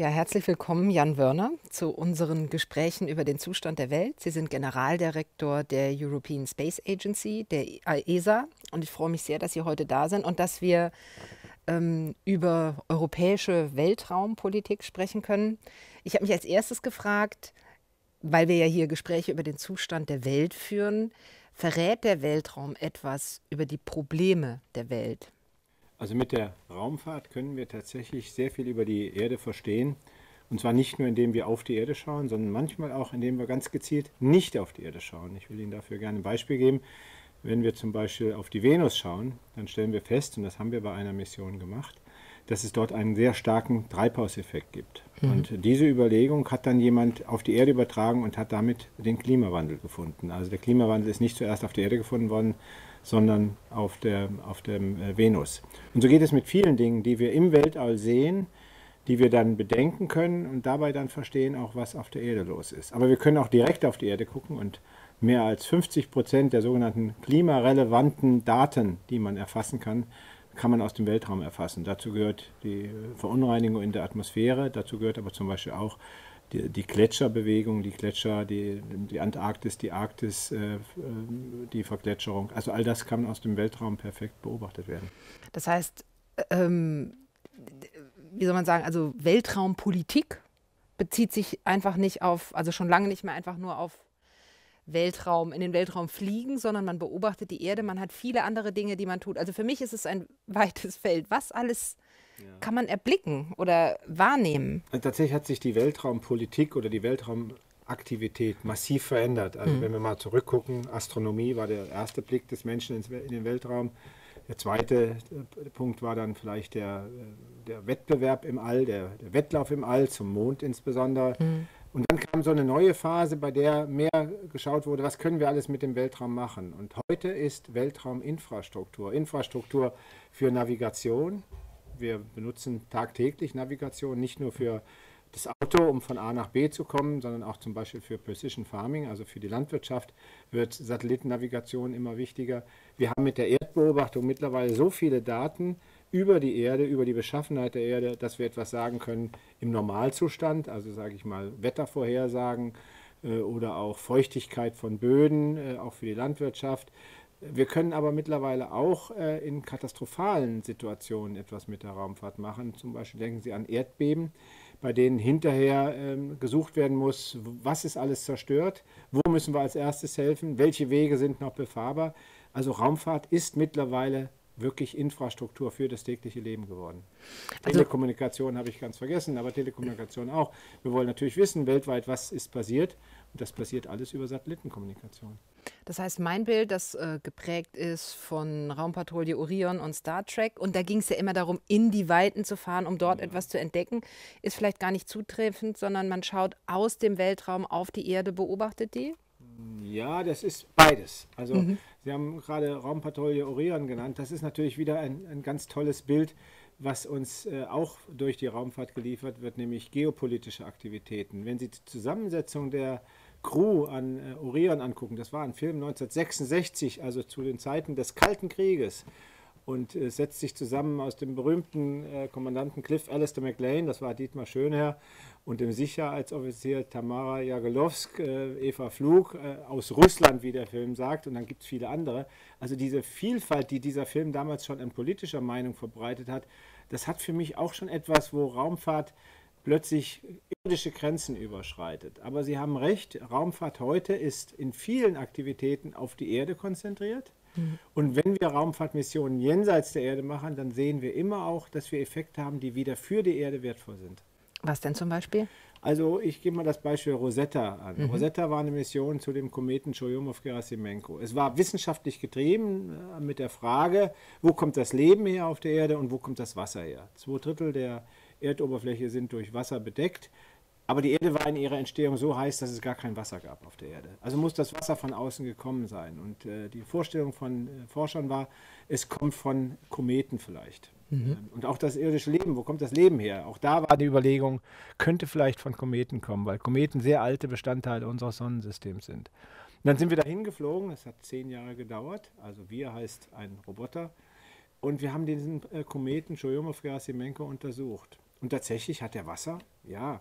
Ja, herzlich willkommen, Jan Wörner, zu unseren Gesprächen über den Zustand der Welt. Sie sind Generaldirektor der European Space Agency, der ESA. Und ich freue mich sehr, dass Sie heute da sind und dass wir ähm, über europäische Weltraumpolitik sprechen können. Ich habe mich als erstes gefragt, weil wir ja hier Gespräche über den Zustand der Welt führen, verrät der Weltraum etwas über die Probleme der Welt? Also mit der Raumfahrt können wir tatsächlich sehr viel über die Erde verstehen. Und zwar nicht nur, indem wir auf die Erde schauen, sondern manchmal auch, indem wir ganz gezielt nicht auf die Erde schauen. Ich will Ihnen dafür gerne ein Beispiel geben. Wenn wir zum Beispiel auf die Venus schauen, dann stellen wir fest, und das haben wir bei einer Mission gemacht, dass es dort einen sehr starken Treibhauseffekt gibt. Mhm. Und diese Überlegung hat dann jemand auf die Erde übertragen und hat damit den Klimawandel gefunden. Also der Klimawandel ist nicht zuerst auf der Erde gefunden worden, sondern auf der, auf der äh, Venus. Und so geht es mit vielen Dingen, die wir im Weltall sehen, die wir dann bedenken können und dabei dann verstehen auch, was auf der Erde los ist. Aber wir können auch direkt auf die Erde gucken und mehr als 50 Prozent der sogenannten klimarelevanten Daten, die man erfassen kann, kann man aus dem Weltraum erfassen. Dazu gehört die Verunreinigung in der Atmosphäre, dazu gehört aber zum Beispiel auch die, die Gletscherbewegung, die Gletscher, die, die Antarktis, die Arktis, äh, die Vergletscherung. Also all das kann aus dem Weltraum perfekt beobachtet werden. Das heißt, ähm, wie soll man sagen, also Weltraumpolitik bezieht sich einfach nicht auf, also schon lange nicht mehr einfach nur auf Weltraum, in den Weltraum fliegen, sondern man beobachtet die Erde, man hat viele andere Dinge, die man tut. Also für mich ist es ein weites Feld. Was alles kann man erblicken oder wahrnehmen? Tatsächlich hat sich die Weltraumpolitik oder die Weltraumaktivität massiv verändert. Also mhm. wenn wir mal zurückgucken, Astronomie war der erste Blick des Menschen in den Weltraum. Der zweite äh, Punkt war dann vielleicht der, äh, der Wettbewerb im All, der, der, Wettlauf im All, zum Mond insbesondere. Mhm. Und dann kam so eine neue Phase, bei der mehr geschaut wurde, was können wir alles mit dem Weltraum machen. Und heute ist Weltrauminfrastruktur, Infrastruktur für Navigation, wir benutzen tagtäglich Navigation, nicht nur für das Auto, um von A nach B zu kommen, sondern auch zum Beispiel für Precision Farming, also für die Landwirtschaft, wird Satellitennavigation immer wichtiger. Wir haben mit der Erdbeobachtung mittlerweile so viele Daten über die Erde, über die Beschaffenheit der Erde, dass wir etwas sagen können im Normalzustand, also sage ich mal Wettervorhersagen äh, oder auch Feuchtigkeit von Böden, äh, auch für die Landwirtschaft. Wir können aber mittlerweile auch äh, in katastrophalen Situationen etwas mit der Raumfahrt machen. Zum Beispiel denken Sie an Erdbeben, bei denen hinterher ähm, gesucht werden muss, was ist alles zerstört, wo müssen wir als erstes helfen, welche Wege sind noch befahrbar. Also Raumfahrt ist mittlerweile wirklich Infrastruktur für das tägliche Leben geworden. Also, Telekommunikation habe ich ganz vergessen, aber Telekommunikation auch. Wir wollen natürlich wissen weltweit, was ist passiert. Das passiert alles über Satellitenkommunikation. Das heißt, mein Bild, das äh, geprägt ist von Raumpatrouille Orion und Star Trek, und da ging es ja immer darum, in die Weiten zu fahren, um dort ja. etwas zu entdecken, ist vielleicht gar nicht zutreffend, sondern man schaut aus dem Weltraum auf die Erde, beobachtet die? Ja, das ist beides. Also mhm. Sie haben gerade Raumpatrouille Orion genannt. Das ist natürlich wieder ein, ein ganz tolles Bild, was uns äh, auch durch die Raumfahrt geliefert wird, nämlich geopolitische Aktivitäten. Wenn Sie die Zusammensetzung der Crew an äh, Orion angucken, das war ein Film 1966, also zu den Zeiten des Kalten Krieges und äh, setzt sich zusammen aus dem berühmten äh, Kommandanten Cliff Alistair McLean, das war Dietmar Schönherr, und dem Sicherheitsoffizier Tamara Jagelowsk, äh, Eva Flug äh, aus Russland, wie der Film sagt, und dann gibt es viele andere. Also diese Vielfalt, die dieser Film damals schon in politischer Meinung verbreitet hat, das hat für mich auch schon etwas, wo Raumfahrt plötzlich irdische Grenzen überschreitet. Aber Sie haben recht, Raumfahrt heute ist in vielen Aktivitäten auf die Erde konzentriert. Mhm. Und wenn wir Raumfahrtmissionen jenseits der Erde machen, dann sehen wir immer auch, dass wir Effekte haben, die wieder für die Erde wertvoll sind. Was denn zum Beispiel? Also ich gebe mal das Beispiel Rosetta an. Mhm. Rosetta war eine Mission zu dem Kometen Churyumov-Gerasimenko. Es war wissenschaftlich getrieben äh, mit der Frage, wo kommt das Leben her auf der Erde und wo kommt das Wasser her. Zwei Drittel der Erdoberfläche sind durch Wasser bedeckt. Aber die Erde war in ihrer Entstehung so heiß, dass es gar kein Wasser gab auf der Erde. Also muss das Wasser von außen gekommen sein. Und äh, die Vorstellung von äh, Forschern war, es kommt von Kometen vielleicht. Mhm. Ähm, und auch das irdische Leben, wo kommt das Leben her? Auch da war die Überlegung, könnte vielleicht von Kometen kommen, weil Kometen sehr alte Bestandteile unseres Sonnensystems sind. Und dann sind wir dahin geflogen, es hat zehn Jahre gedauert, also wir heißt ein Roboter. Und wir haben diesen äh, Kometen Churyumov-Gerasimenko untersucht. Und tatsächlich hat er Wasser, ja.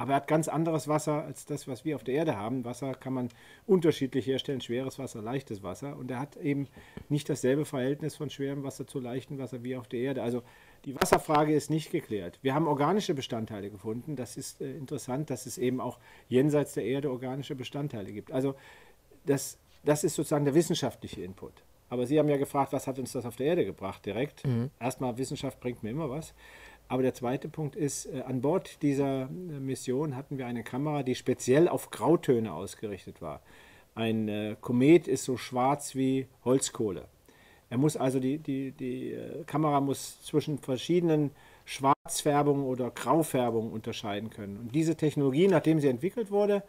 Aber er hat ganz anderes Wasser als das, was wir auf der Erde haben. Wasser kann man unterschiedlich herstellen, schweres Wasser, leichtes Wasser. Und er hat eben nicht dasselbe Verhältnis von schwerem Wasser zu leichtem Wasser wie auf der Erde. Also die Wasserfrage ist nicht geklärt. Wir haben organische Bestandteile gefunden. Das ist äh, interessant, dass es eben auch jenseits der Erde organische Bestandteile gibt. Also das, das ist sozusagen der wissenschaftliche Input. Aber Sie haben ja gefragt, was hat uns das auf der Erde gebracht direkt? Mhm. Erstmal, Wissenschaft bringt mir immer was. Aber der zweite Punkt ist, äh, an Bord dieser äh, Mission hatten wir eine Kamera, die speziell auf Grautöne ausgerichtet war. Ein äh, Komet ist so schwarz wie Holzkohle. Er muss also die, die, die Kamera muss zwischen verschiedenen Schwarzfärbungen oder Graufärbungen unterscheiden können. Und diese Technologie, nachdem sie entwickelt wurde,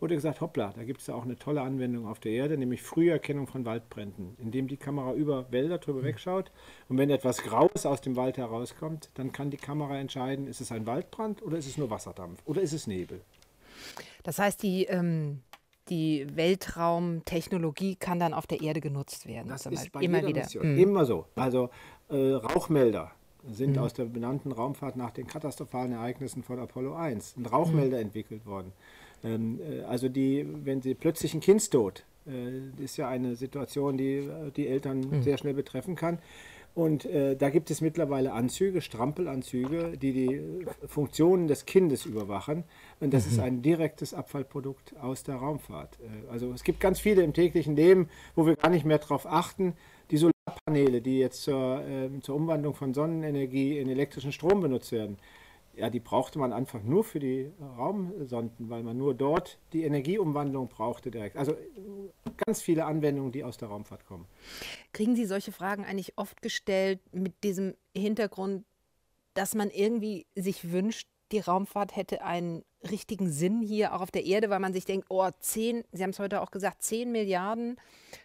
wurde gesagt, hoppla, da gibt es ja auch eine tolle Anwendung auf der Erde, nämlich Früherkennung von Waldbränden, indem die Kamera über Wälder drüber mhm. wegschaut und wenn etwas Graues aus dem Wald herauskommt, dann kann die Kamera entscheiden, ist es ein Waldbrand oder ist es nur Wasserdampf oder ist es Nebel. Das heißt, die, ähm, die Weltraumtechnologie kann dann auf der Erde genutzt werden. Das ist bei immer wieder. Mission. Mhm. Immer so. Also äh, Rauchmelder sind mhm. aus der benannten Raumfahrt nach den katastrophalen Ereignissen von Apollo 1 ein Rauchmelder mhm. entwickelt worden. Ähm, äh, also die, wenn sie plötzlich ein Kindstod, äh, ist ja eine Situation, die äh, die Eltern mhm. sehr schnell betreffen kann. Und äh, da gibt es mittlerweile Anzüge, Strampelanzüge, die die Funktionen des Kindes überwachen. Und das mhm. ist ein direktes Abfallprodukt aus der Raumfahrt. also es gibt ganz viele im täglichen Leben, wo wir gar nicht mehr darauf achten. Die Solarpaneele, die jetzt zur, äh, zur Umwandlung von Sonnenenergie in elektrischen Strom benutzt werden, ja, die brauchte man einfach nur für die Raumsonden, weil man nur dort die Energieumwandlung brauchte direkt. Also ganz viele Anwendungen, die aus der Raumfahrt kommen. Kriegen Sie solche Fragen eigentlich oft gestellt mit diesem Hintergrund, dass man irgendwie sich wünscht, die Raumfahrt hätte einen richtigen Sinn hier auch auf der Erde, weil man sich denkt, oh, 10, Sie haben es heute auch gesagt, 10 Milliarden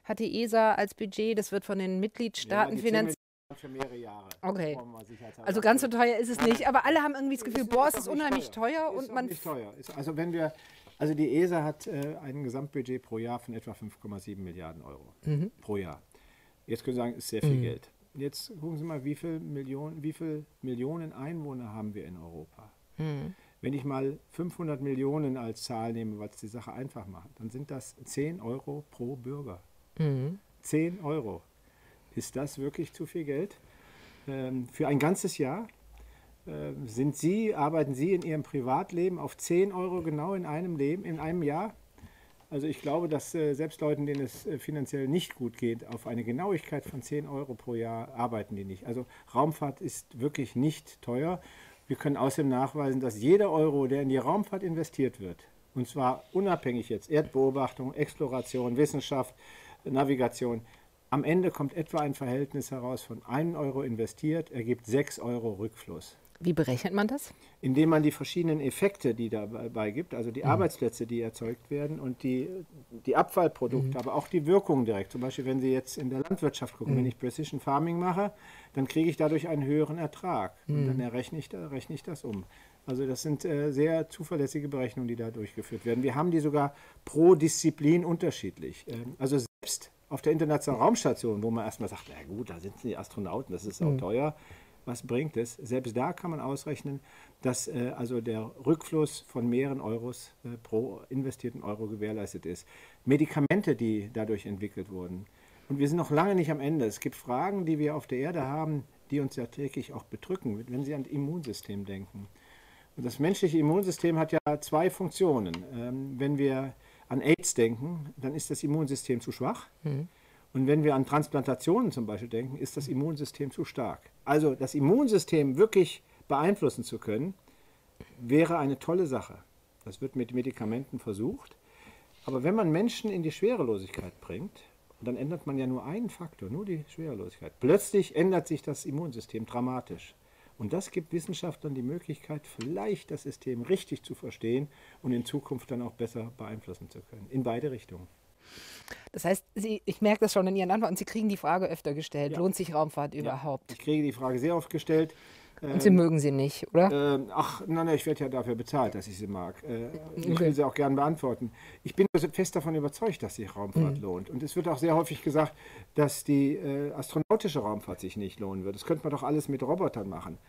hat die ESA als Budget, das wird von den Mitgliedstaaten ja, finanziert für mehrere Jahre. Okay. Also ganz so teuer ist es nicht, aber alle haben irgendwie das Gefühl, boah, es ist unheimlich teuer, teuer und man. Nicht teuer. also wenn wir, also die ESA hat äh, ein Gesamtbudget pro Jahr von etwa 5,7 Milliarden Euro mhm. pro Jahr. Jetzt können Sie sagen, ist sehr viel mhm. Geld. Jetzt gucken Sie mal, wie viel Millionen, wie viel Millionen Einwohner haben wir in Europa? Mhm. Wenn ich mal 500 Millionen als Zahl nehme, was die Sache einfach macht, dann sind das 10 Euro pro Bürger. Mhm. 10 Euro. Ist das wirklich zu viel Geld? Ähm, für ein ganzes Jahr? Äh, sind Sie, arbeiten Sie in Ihrem Privatleben auf 10 Euro genau in einem Leben, in einem Jahr? Also ich glaube, dass äh, selbst Leuten, denen es äh, finanziell nicht gut geht, auf eine Genauigkeit von 10 Euro pro Jahr arbeiten die nicht. Also Raumfahrt ist wirklich nicht teuer. Wir können außerdem nachweisen, dass jeder Euro, der in die Raumfahrt investiert wird, und zwar unabhängig jetzt Erdbeobachtung, Exploration, Wissenschaft, Navigation, am Ende kommt etwa ein Verhältnis heraus von 1 Euro investiert, ergibt 6 Euro Rückfluss. Wie berechnet man das? Indem man die verschiedenen Effekte, die dabei gibt, also die mhm. Arbeitsplätze, die erzeugt werden und die, die Abfallprodukte, mhm. aber auch die Wirkungen direkt. Zum Beispiel, wenn Sie jetzt in der Landwirtschaft gucken, mhm. wenn ich Precision Farming mache, dann kriege ich dadurch einen höheren Ertrag und dann mhm. errechne ich, rechne ich das um. Also das sind äh, sehr zuverlässige Berechnungen, die da durchgeführt werden. Wir haben die sogar pro Disziplin unterschiedlich. Ähm, also selbst auf der Internationalen Raumstation, wo man erstmal sagt, na gut, da sitzen die Astronauten, das ist auch mhm. teuer. Was bringt es? Selbst da kann man ausrechnen, dass äh, also der Rückfluss von mehreren Euros äh, pro investierten Euro gewährleistet ist. Medikamente, die dadurch entwickelt wurden. Und wir sind noch lange nicht am Ende. Es gibt Fragen, die wir auf der Erde haben, die uns ja täglich auch bedrücken, wenn Sie an das Immunsystem denken. Und das menschliche Immunsystem hat ja zwei Funktionen. Ähm, wenn wir an AIDS denken, dann ist das Immunsystem zu schwach. Mhm. Und wenn wir an Transplantationen zum Beispiel denken, ist das Immunsystem zu stark. Also das Immunsystem wirklich beeinflussen zu können, wäre eine tolle Sache. Das wird mit Medikamenten versucht. Aber wenn man Menschen in die Schwerelosigkeit bringt, dann ändert man ja nur einen Faktor, nur die Schwerelosigkeit. Plötzlich ändert sich das Immunsystem dramatisch. Und das gibt Wissenschaftlern die Möglichkeit, vielleicht das System richtig zu verstehen und in Zukunft dann auch besser beeinflussen zu können. In beide Richtungen. Das heißt, Sie, ich merke das schon in Ihren Antworten, Sie kriegen die Frage öfter gestellt, ja. lohnt sich Raumfahrt ja. überhaupt? Ich kriege die Frage sehr oft gestellt. Und Sie ähm, mögen sie nicht, oder? Äh, ach, nein, nein, ich werde ja dafür bezahlt, dass ich sie mag. Äh, okay. Ich will sie auch gerne beantworten. Ich bin also fest davon überzeugt, dass sich Raumfahrt mhm. lohnt. Und es wird auch sehr häufig gesagt, dass die äh, astronautische Raumfahrt sich nicht lohnen wird. Das könnte man doch alles mit Robotern machen.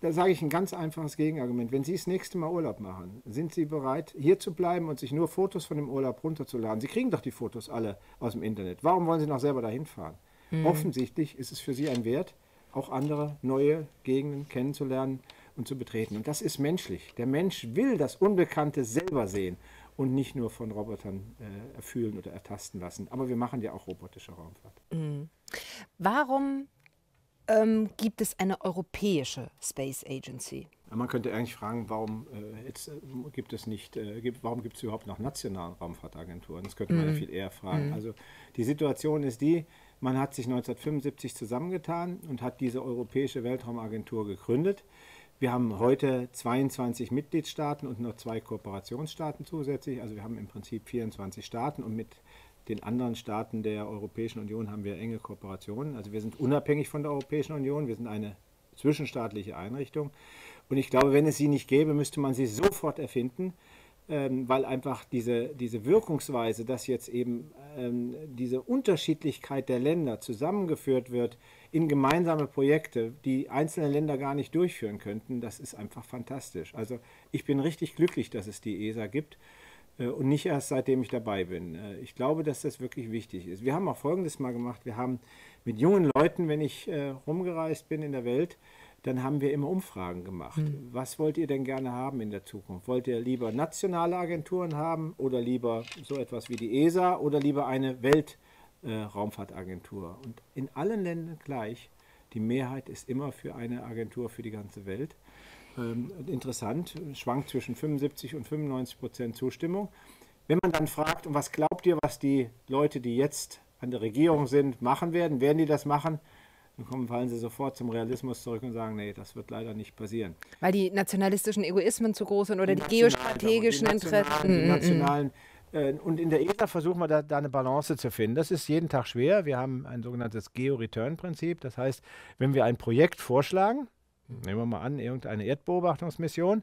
da sage ich ein ganz einfaches Gegenargument. Wenn Sie das nächste Mal Urlaub machen, sind Sie bereit, hier zu bleiben und sich nur Fotos von dem Urlaub runterzuladen? Sie kriegen doch die Fotos alle aus dem Internet. Warum wollen Sie noch selber dahin fahren? Mhm. Offensichtlich ist es für Sie ein Wert, auch andere neue Gegenden kennenzulernen und zu betreten. Und das ist menschlich. Der Mensch will das Unbekannte selber sehen und nicht nur von Robotern äh, erfühlen oder ertasten lassen. Aber wir machen ja auch robotische Raumfahrt. Mhm. Warum ähm, gibt es eine europäische Space Agency? Man könnte eigentlich fragen, warum äh, jetzt, äh, gibt es nicht, äh, gibt, warum gibt es überhaupt noch nationale Raumfahrtagenturen? Das könnte man mm. ja viel eher fragen. Mm. Also die Situation ist die, man hat sich 1975 zusammengetan und hat diese Europäische Weltraumagentur gegründet. Wir haben heute 22 Mitgliedstaaten und noch zwei Kooperationsstaaten zusätzlich. Also wir haben im Prinzip 24 Staaten und mit den anderen Staaten der Europäischen Union haben wir enge Kooperationen. Also wir sind unabhängig von der Europäischen Union, wir sind eine zwischenstaatliche Einrichtung. Und ich glaube, wenn es sie nicht gäbe, müsste man sie sofort erfinden, ähm, weil einfach diese, diese Wirkungsweise, dass jetzt eben ähm, diese Unterschiedlichkeit der Länder zusammengeführt wird in gemeinsame Projekte, die einzelne Länder gar nicht durchführen könnten, das ist einfach fantastisch. Also ich bin richtig glücklich, dass es die ESA gibt. Äh, und nicht erst seitdem ich dabei bin. Äh, ich glaube, dass das wirklich wichtig ist. Wir haben auch Folgendes mal gemacht. Wir haben mit jungen Leuten, wenn ich äh, rumgereist bin in der Welt, dann haben wir immer Umfragen gemacht. Mhm. Was wollt ihr denn gerne haben in der Zukunft? Wollt ihr lieber nationale Agenturen haben oder lieber so etwas wie die ESA oder lieber eine Weltraumfahrtagentur? Und in allen Ländern gleich. Die Mehrheit ist immer für eine Agentur für die ganze Welt ähm, interessant, schwankt zwischen 75 und 95 Prozent Zustimmung. Wenn man dann fragt, und was glaubt ihr, was die Leute, die jetzt an der Regierung sind, machen werden, werden die das machen? Dann kommen, fallen sie sofort zum Realismus zurück und sagen, nee, das wird leider nicht passieren. Weil die nationalistischen Egoismen zu groß sind oder die, die geostrategischen Interessen. Die nationalen, äh, und in der ESA versuchen wir da, da, eine Balance zu finden. Das ist jeden Tag schwer. Wir haben ein sogenanntes Geo-Return-Prinzip. Das heißt, wenn wir ein Projekt vorschlagen, Nehmen wir mal an, irgendeine Erdbeobachtungsmission.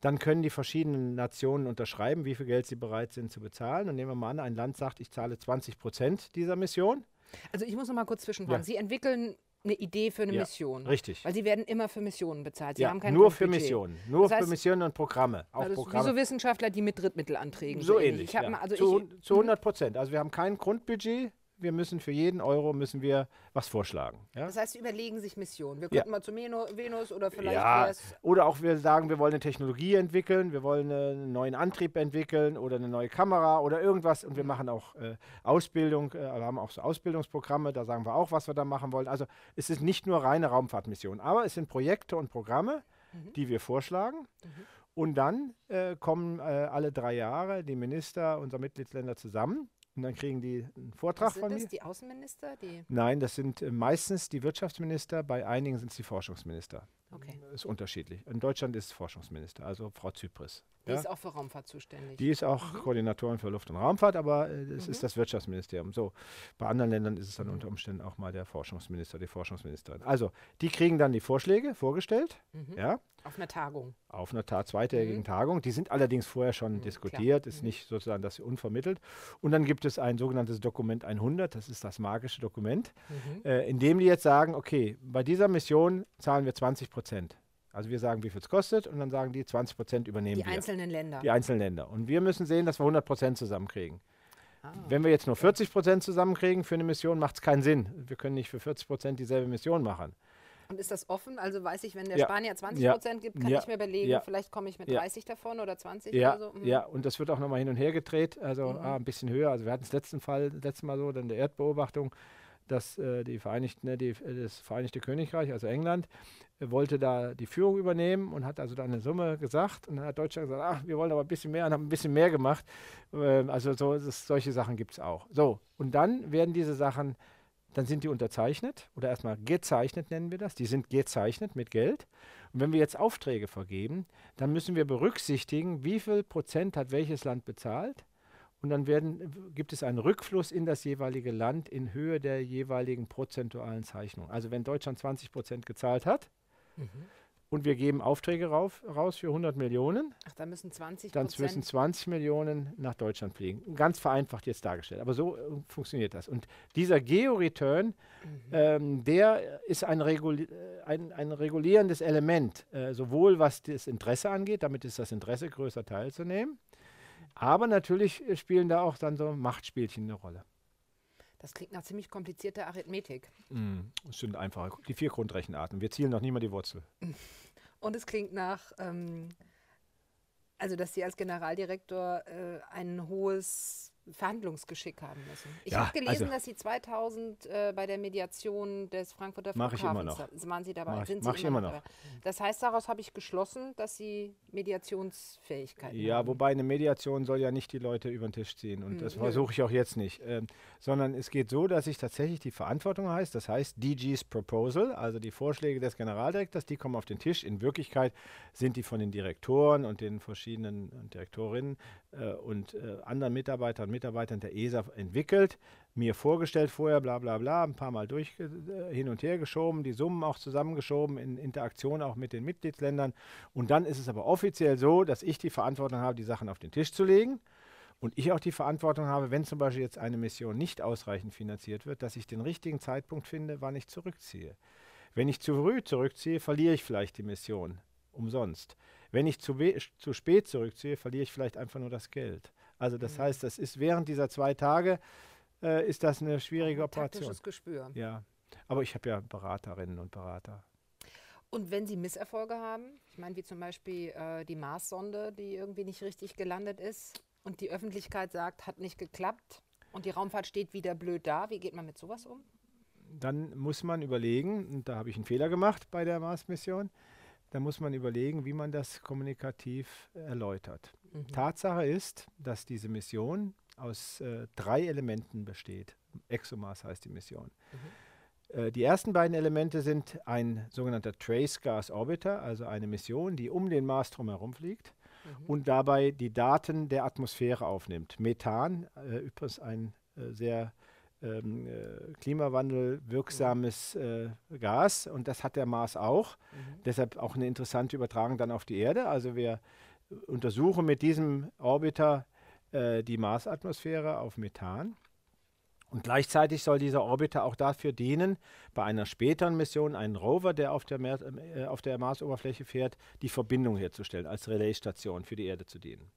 Dann können die verschiedenen Nationen unterschreiben, wie viel Geld sie bereit sind zu bezahlen. Und nehmen wir mal an, ein Land sagt, ich zahle 20 Prozent dieser Mission. Also ich muss noch mal kurz zwischenfragen. Ja. Sie entwickeln eine Idee für eine ja, Mission. Richtig. Weil sie werden immer für Missionen bezahlt. Sie ja, haben kein nur für Missionen. Nur das heißt, für Missionen und Programme. Auch also Programme. Wie so Wissenschaftler, die mit Drittmittelanträgen. So ähnlich. Ja. Mal, also zu, ich, zu 100 Prozent. Also wir haben kein Grundbudget, wir müssen für jeden Euro müssen wir was vorschlagen. Ja? Das heißt, Sie überlegen sich Missionen. Wir könnten ja. mal zu Venus oder vielleicht ja. Oder auch wir sagen, wir wollen eine Technologie entwickeln, wir wollen einen neuen Antrieb entwickeln oder eine neue Kamera oder irgendwas und wir machen auch äh, Ausbildung, äh, wir haben auch so Ausbildungsprogramme, da sagen wir auch, was wir da machen wollen. Also es ist nicht nur reine Raumfahrtmission, aber es sind Projekte und Programme, mhm. die wir vorschlagen. Mhm. Und dann äh, kommen äh, alle drei Jahre die Minister unserer Mitgliedsländer zusammen und dann kriegen die einen Vortrag sind von mir. Sind das die Außenminister? Die Nein, das sind äh, meistens die Wirtschaftsminister, bei einigen sind es die Forschungsminister. Okay. Das ist unterschiedlich. In Deutschland ist es Forschungsminister, also Frau Zypris. Die ja? ist auch für Raumfahrt zuständig. Die ist auch mhm. Koordinatorin für Luft- und Raumfahrt, aber es äh, mhm. ist das Wirtschaftsministerium. So, bei anderen Ländern ist es dann unter Umständen auch mal der Forschungsminister, die Forschungsministerin. Also, die kriegen dann die Vorschläge vorgestellt. Mhm. Ja? Auf einer Tagung. Auf einer ta zweitägigen mhm. Tagung. Die sind allerdings vorher schon mhm, diskutiert, ist mhm. nicht sozusagen das unvermittelt. Und dann gibt es ein sogenanntes Dokument 100, das ist das magische Dokument, äh, in dem die jetzt sagen, okay, bei dieser Mission zahlen wir 20 Prozent. Also wir sagen, wie viel es kostet und dann sagen die 20 Prozent übernehmen die wir. Die einzelnen Länder. Die einzelnen Länder. Und wir müssen sehen, dass wir 100 Prozent zusammenkriegen. Ah. Wenn wir jetzt nur 40 Prozent zusammenkriegen für eine Mission, macht es keinen Sinn. Wir können nicht für 40 Prozent dieselbe Mission machen. Und ist das offen? Also weiß ich, wenn der ja. Spanier 20 Prozent gibt, kann ja. ich mir überlegen, vielleicht komme ich mit 30 davon oder 20 ja. oder so. Mhm. Ja, und das wird auch nochmal hin und her gedreht, also mhm. ah, ein bisschen höher. Also wir hatten es letzten Fall, letzten Mal so, dann der Erdbeobachtung, dass äh, die Vereinigten, ne, die, äh, das Vereinigte Königreich, also England, äh, wollte da die Führung übernehmen und hat also da eine Summe gesagt. Und dann hat Deutschland gesagt, ach, wir wollen aber ein bisschen mehr und haben ein bisschen mehr gemacht. Ähm, also so, das, solche Sachen gibt es auch. So, und dann werden diese Sachen, dann sind die unterzeichnet oder erstmal gezeichnet nennen wir das. Die sind gezeichnet mit Geld. Und wenn wir jetzt Aufträge vergeben, dann müssen wir berücksichtigen, wie viel Prozent hat welches Land bezahlt und dann werden, gibt es einen Rückfluss in das jeweilige Land in Höhe der jeweiligen prozentualen Zeichnung. Also wenn Deutschland 20 Prozent gezahlt hat, mhm. und wir geben Aufträge rauf, raus für 100 Millionen. Ach, da müssen 20 Dann müssen 20 Millionen nach Deutschland fliegen. Ganz vereinfacht jetzt dargestellt, aber so äh, funktioniert das. Und dieser Geo-Return, mhm. ähm, der ist ein, Reguli äh, ein, ein regulierendes Element, äh, sowohl was das Interesse angeht, damit ist das Interesse größer teilzunehmen, aber natürlich spielen da auch dann so Machtspielchen eine Rolle. Das klingt nach ziemlich komplizierter Arithmetik. Mm, es sind einfache, die vier Grundrechenarten. Wir zielen noch nie mal die Wurzel. Und es klingt nach, ähm, also dass Sie als Generaldirektor äh, ein hohes Verhandlungsgeschick haben müssen. Ich ja, habe gelesen, also, dass Sie 2000 äh, bei der Mediation des Frankfurter Flughafens ich immer noch. waren Sie dabei. Mach, Sind mach Sie immer, immer noch. Das heißt, daraus habe ich geschlossen, dass Sie Mediationsfähigkeit ja, haben. Ja, wobei eine Mediation soll ja nicht die Leute über den Tisch ziehen und hm, das versuche ich auch jetzt nicht, ähm, sondern es geht so, dass ich tatsächlich die Verantwortung heißt, das heißt DG's Proposal, also die Vorschläge des Generaldirektors, die kommen auf den Tisch. In Wirklichkeit sind die von den Direktoren und den verschiedenen Direktorinnen äh, und äh, anderen Mitarbeitern Mitarbeitern der ESA entwickelt, mir vorgestellt vorher, bla bla bla, ein paar Mal durch äh, hin und her geschoben, die Summen auch zusammengeschoben in Interaktion auch mit den Mitgliedsländern. Und dann ist es aber offiziell so, dass ich die Verantwortung habe, die Sachen auf den Tisch zu legen. Und ich auch die Verantwortung habe, wenn zum Beispiel jetzt eine Mission nicht ausreichend finanziert wird, dass ich den richtigen Zeitpunkt finde, wann ich zurückziehe. Wenn ich zu früh zurückziehe, verliere ich vielleicht die Mission umsonst. Wenn ich zu, zu spät zurückziehe, verliere ich vielleicht einfach nur das Geld. Also das mhm. heißt, das ist während dieser zwei Tage äh, ist das eine schwierige ein Operation. Taktisches Gespür. Ja, aber ich habe ja Beraterinnen und Berater. Und wenn Sie Misserfolge haben, ich meine wie zum Beispiel äh, die Mars-Sonde, die irgendwie nicht richtig gelandet ist und die Öffentlichkeit sagt, hat nicht geklappt und die Raumfahrt steht wieder blöd da, wie geht man mit sowas um? Dann muss man überlegen, und da habe ich einen Fehler gemacht bei der Mars-Mission, da muss man überlegen, wie man das kommunikativ erläutert. Mhm. Tatsache ist, dass diese Mission aus äh, drei Elementen besteht. ExoMars heißt die Mission. Mhm. Äh, die ersten beiden Elemente sind ein sogenannter Trace Gas Orbiter, also eine Mission, die um den Mars drumherum fliegt mhm. und dabei die Daten der Atmosphäre aufnimmt. Methan, äh, übrigens ein äh, sehr ähm, äh, klimawandelwirksames äh, Gas und das hat der Mars auch. Mhm. Deshalb auch eine interessante Übertragung dann auf die Erde. Also wir untersuchen mit diesem Orbiter äh, die Marsatmosphäre auf Methan. Und gleichzeitig soll dieser Orbiter auch dafür dienen, bei einer späteren Mission einen Rover, der auf der, Mer äh, auf der Marsoberfläche fährt, die Verbindung herzustellen, als Relaisstation für die Erde zu dienen.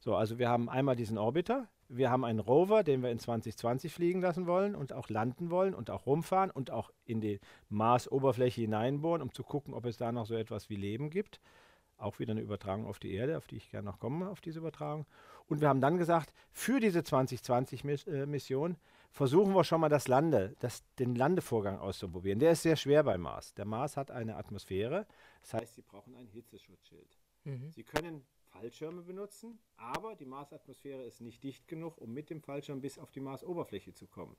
So, also wir haben einmal diesen Orbiter, wir haben einen Rover, den wir in 2020 fliegen lassen wollen und auch landen wollen und auch rumfahren und auch in die Marsoberfläche hineinbohren, um zu gucken, ob es da noch so etwas wie Leben gibt. Auch wieder eine Übertragung auf die Erde, auf die ich gerne noch komme, auf diese Übertragung. Und wir haben dann gesagt, für diese 2020-Mission äh, versuchen wir schon mal das Lande, das, den Landevorgang auszuprobieren. Der ist sehr schwer beim Mars. Der Mars hat eine Atmosphäre, das heißt, Sie brauchen ein Hitzeschutzschild. Mhm. Sie können Fallschirme benutzen, aber die Marsatmosphäre ist nicht dicht genug, um mit dem Fallschirm bis auf die Marsoberfläche zu kommen.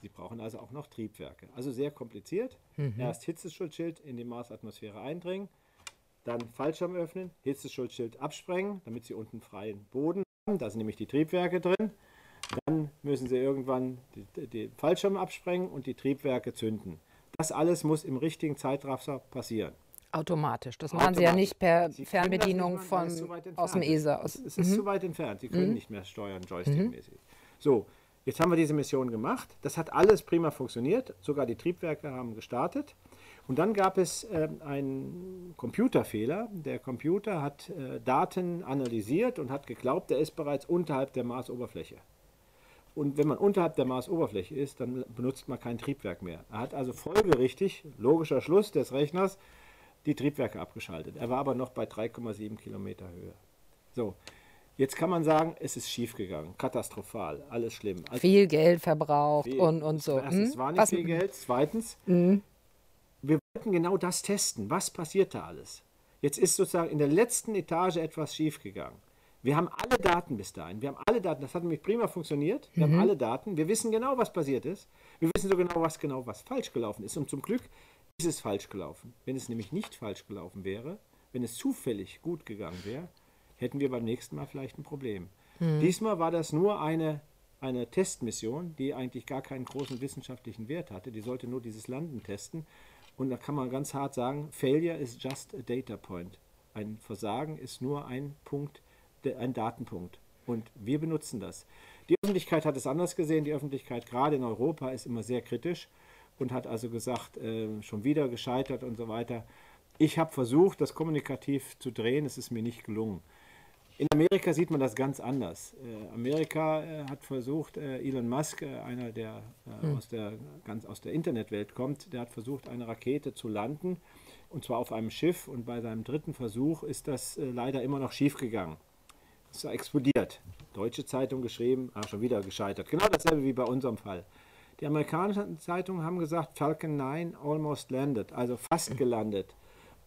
Sie brauchen also auch noch Triebwerke. Also sehr kompliziert. Mhm. Erst Hitzeschutzschild in die Marsatmosphäre eindringen, dann Fallschirm öffnen, Hitzeschutzschild absprengen, damit Sie unten freien Boden haben. Da sind nämlich die Triebwerke drin. Dann müssen Sie irgendwann den Fallschirm absprengen und die Triebwerke zünden. Das alles muss im richtigen Zeitraffer passieren. Automatisch. Das machen Sie ja nicht per Fernbedienung von, aus dem ESA. Aus. Es, es ist mhm. zu weit entfernt. Sie können mhm. nicht mehr steuern, joystickmäßig. Mhm. So, jetzt haben wir diese Mission gemacht. Das hat alles prima funktioniert. Sogar die Triebwerke haben gestartet. Und dann gab es äh, einen Computerfehler. Der Computer hat äh, Daten analysiert und hat geglaubt, er ist bereits unterhalb der Marsoberfläche. Und wenn man unterhalb der Marsoberfläche ist, dann benutzt man kein Triebwerk mehr. Er hat also folgerichtig, logischer Schluss des Rechners, die Triebwerke abgeschaltet. Er war aber noch bei 3,7 Kilometer Höhe. So, jetzt kann man sagen, es ist schiefgegangen, katastrophal, alles schlimm. Also viel Geld verbraucht viel. und, und so. Erstens hm? war nicht Was? viel Geld. Zweitens, hm? wir wollten genau das testen. Was passiert da alles? Jetzt ist sozusagen in der letzten Etage etwas schiefgegangen. Wir haben alle Daten bis dahin. Wir haben alle Daten. Das hat nämlich prima funktioniert. Wir mhm. haben alle Daten. Wir wissen genau, was passiert ist. Wir wissen so genau, was genau was falsch gelaufen ist. Und zum Glück ist es falsch gelaufen. Wenn es nämlich nicht falsch gelaufen wäre, wenn es zufällig gut gegangen wäre, hätten wir beim nächsten Mal vielleicht ein Problem. Mhm. Diesmal war das nur eine, eine Testmission, die eigentlich gar keinen großen wissenschaftlichen Wert hatte. Die sollte nur dieses Landen testen. Und da kann man ganz hart sagen, Failure is just a data point. Ein Versagen ist nur ein Punkt, ein Datenpunkt. Und wir benutzen das. Die Öffentlichkeit hat es anders gesehen. Die Öffentlichkeit gerade in Europa ist immer sehr kritisch und hat also gesagt, äh, schon wieder gescheitert und so weiter. Ich habe versucht, das kommunikativ zu drehen. Es ist mir nicht gelungen. In Amerika sieht man das ganz anders. Äh, Amerika äh, hat versucht, äh, Elon Musk, äh, einer der, mhm. aus der ganz aus der Internetwelt kommt, der hat versucht, eine Rakete zu landen und zwar auf einem Schiff. Und bei seinem dritten Versuch ist das leider immer noch schiefgegangen. Es ist explodiert. Deutsche Zeitung geschrieben, ah, schon wieder gescheitert. Genau dasselbe wie bei unserem Fall. Die amerikanischen Zeitungen haben gesagt, Falcon 9 almost landed, also fast gelandet.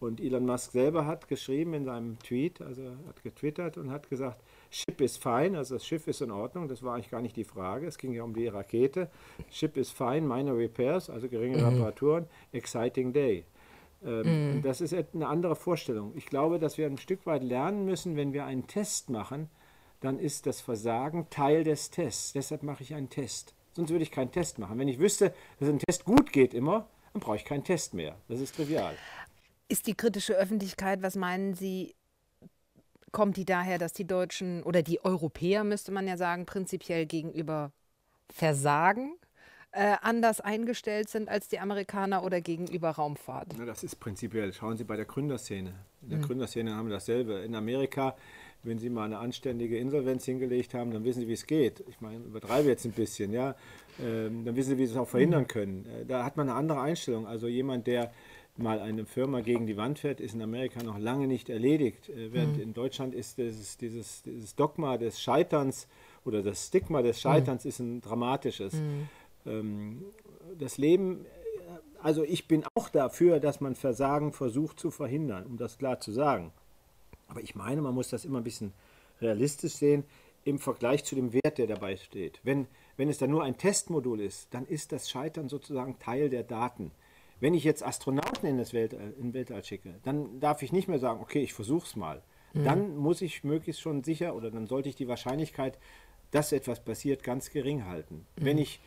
Und Elon Musk selber hat geschrieben in seinem Tweet, also hat getwittert und hat gesagt, Ship is fine, also das Schiff ist in Ordnung, das war eigentlich gar nicht die Frage, es ging ja um die Rakete. Ship is fine, minor repairs, also geringe mhm. Reparaturen, exciting day. Ähm, mhm. Das ist eine andere Vorstellung. Ich glaube, dass wir ein Stück weit lernen müssen, wenn wir einen Test machen, dann ist das Versagen Teil des Tests. Deshalb mache ich einen Test. Sonst würde ich keinen Test machen. Wenn ich wüsste, dass ein Test gut geht immer, dann brauche ich keinen Test mehr. Das ist trivial. Ist die kritische Öffentlichkeit, was meinen Sie, kommt die daher, dass die Deutschen oder die Europäer, müsste man ja sagen, prinzipiell gegenüber Versagen äh, anders eingestellt sind als die Amerikaner oder gegenüber Raumfahrt? Na, das ist prinzipiell. Schauen Sie bei der Gründerszene. In der mhm. Gründerszene haben wir dasselbe. In Amerika, wenn Sie mal eine anständige Insolvenz hingelegt haben, dann wissen Sie, wie es geht. Ich meine, übertreibe jetzt ein bisschen, ja. Ähm, dann wissen Sie, wie Sie es auch verhindern mhm. können. Äh, da hat man eine andere Einstellung. Also jemand, der mal eine Firma gegen die Wand fährt, ist in Amerika noch lange nicht erledigt. Äh, während mhm. in Deutschland ist dieses, dieses, dieses, Dogma des Scheiterns oder das Stigma des Scheiterns mhm. ist ein dramatisches. Mhm. Ähm, das Leben, also ich bin auch dafür, dass man Versagen versucht zu verhindern, um das klar zu sagen. Aber ich meine, man muss das immer ein bisschen realistisch sehen im Vergleich zu dem Wert, der dabei steht. Wenn, wenn es dann nur ein Testmodul ist, dann ist das Scheitern sozusagen Teil der Daten. Wenn ich jetzt Astronauten in das Weltall, in Weltall schicke, dann darf ich nicht mehr sagen, okay, ich versuche es mal. Mhm. Dann muss ich möglichst schon sicher oder dann sollte ich die Wahrscheinlichkeit, dass etwas passiert, ganz gering halten. Mhm. Wenn ich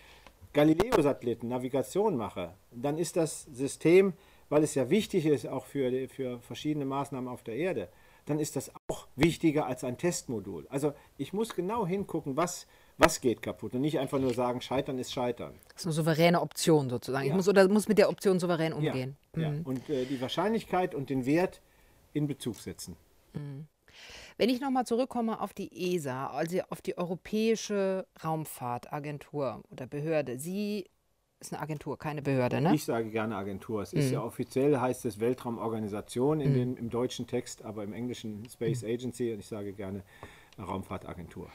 Galileo-Satelliten Navigation mache, dann ist das System, weil es ja wichtig ist, auch für, für verschiedene Maßnahmen auf der Erde, dann ist das auch wichtiger als ein Testmodul. Also ich muss genau hingucken, was was geht kaputt und nicht einfach nur sagen, Scheitern ist Scheitern. Das ist eine souveräne Option sozusagen. Ja. Ich muss oder muss mit der Option souverän umgehen. Ja, mhm. ja. und äh, die Wahrscheinlichkeit und den Wert in Bezug setzen. Mhm. Wenn ich nochmal zurückkomme auf die ESA, also auf die Europäische Raumfahrtagentur oder Behörde. Sie ist eine Agentur, keine Behörde, ne? Ich sage gerne Agentur. Es ist mhm. ja offiziell, heißt es Weltraumorganisation in mhm. den, im deutschen Text, aber im englischen Space mhm. Agency und ich sage gerne Raumfahrtagentur.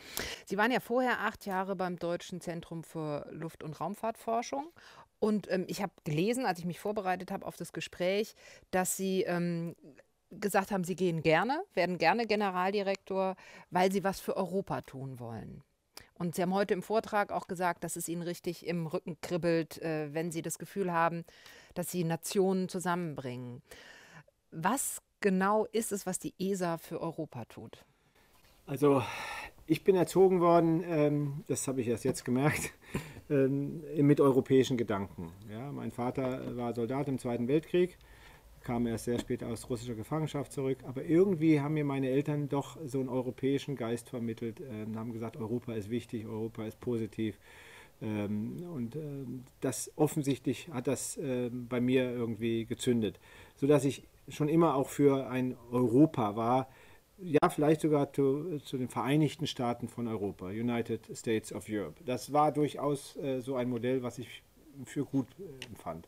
Sie waren ja vorher acht Jahre beim Deutschen Zentrum für Luft- und Raumfahrtforschung. Und ähm, ich habe gelesen, als ich mich vorbereitet habe auf das Gespräch, dass Sie ähm, gesagt haben, Sie gehen gerne, werden gerne Generaldirektor, weil Sie was für Europa tun wollen. Und Sie haben heute im Vortrag auch gesagt, dass es Ihnen richtig im Rücken kribbelt, äh, wenn Sie das Gefühl haben, dass Sie Nationen zusammenbringen. Was genau ist es, was die ESA für Europa tut? Also ich bin erzogen worden, ähm, das habe ich erst jetzt gemerkt, ähm, mit europäischen Gedanken. Ja, mein Vater war Soldat im Zweiten Weltkrieg, kam erst sehr spät aus russischer Gefangenschaft zurück, aber irgendwie haben mir meine Eltern doch so einen europäischen Geist vermittelt, äh, haben gesagt, Europa ist wichtig, Europa ist positiv. Ähm, und äh, das offensichtlich hat das äh, bei mir irgendwie gezündet, sodass ich schon immer auch für ein Europa war, ja, vielleicht sogar zu, zu, den Vereinigten Staaten von Europa, United States of Europe. Das war durchaus äh, so ein Modell, was ich für gut äh, empfand.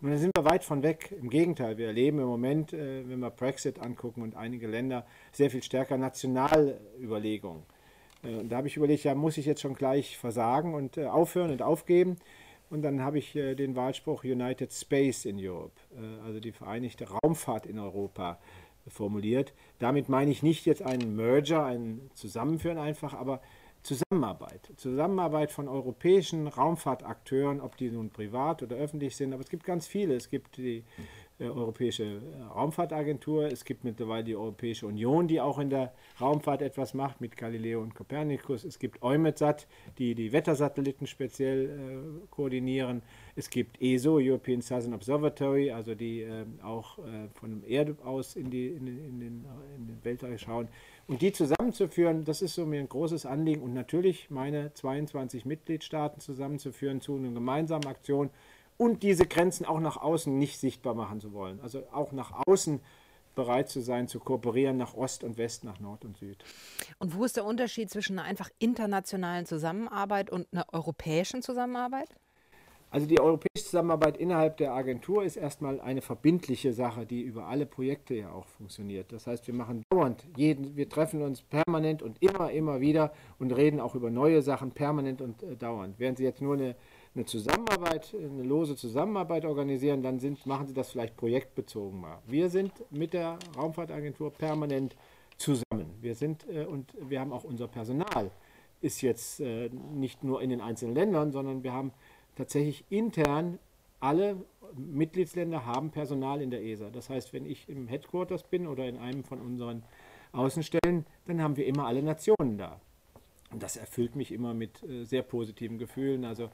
Nun da sind wir weit von weg. Im Gegenteil, wir erleben im Moment, äh, wenn wir Brexit angucken und einige Länder, sehr viel stärker Nationalüberlegungen. Äh, und da habe ich überlegt, ja, muss ich jetzt schon gleich versagen und äh, aufhören und aufgeben? Und dann habe ich den Wahlspruch United Space in Europe, also die Vereinigte Raumfahrt in Europa, formuliert. Damit meine ich nicht jetzt einen Merger, ein Zusammenführen einfach, aber Zusammenarbeit. Zusammenarbeit von europäischen Raumfahrtakteuren, ob die nun privat oder öffentlich sind, aber es gibt ganz viele. Es gibt die äh, Europäische äh, Raumfahrtagentur. Es gibt mittlerweile die Europäische Union, die auch in der Raumfahrt etwas macht mit Galileo und Copernicus. Es gibt EUMETSAT, die die Wettersatelliten speziell äh, koordinieren. Es gibt ESO, European Southern Observatory, also die äh, auch von der Erde aus in, die, in, in, den, in den Weltall schauen. Und die zusammenzuführen, das ist so mir ein großes Anliegen. Und natürlich meine 22 Mitgliedstaaten zusammenzuführen zu einer gemeinsamen Aktion und diese Grenzen auch nach außen nicht sichtbar machen zu wollen. Also auch nach außen bereit zu sein, zu kooperieren nach Ost und West, nach Nord und Süd. Und wo ist der Unterschied zwischen einer einfach internationalen Zusammenarbeit und einer europäischen Zusammenarbeit? Also die europäische Zusammenarbeit innerhalb der Agentur ist erstmal eine verbindliche Sache, die über alle Projekte ja auch funktioniert. Das heißt, wir machen dauernd, jeden, wir treffen uns permanent und immer, immer wieder und reden auch über neue Sachen permanent und äh, dauernd. Während Sie jetzt nur eine eine Zusammenarbeit, eine lose Zusammenarbeit organisieren, dann sind, machen Sie das vielleicht projektbezogen mal. Wir sind mit der Raumfahrtagentur permanent zusammen. Wir sind äh, und wir haben auch unser Personal ist jetzt äh, nicht nur in den einzelnen Ländern, sondern wir haben tatsächlich intern alle Mitgliedsländer haben Personal in der ESA. Das heißt, wenn ich im Headquarters bin oder in einem von unseren Außenstellen, dann haben wir immer alle Nationen da. Und das erfüllt mich immer mit äh, sehr positiven Gefühlen. Also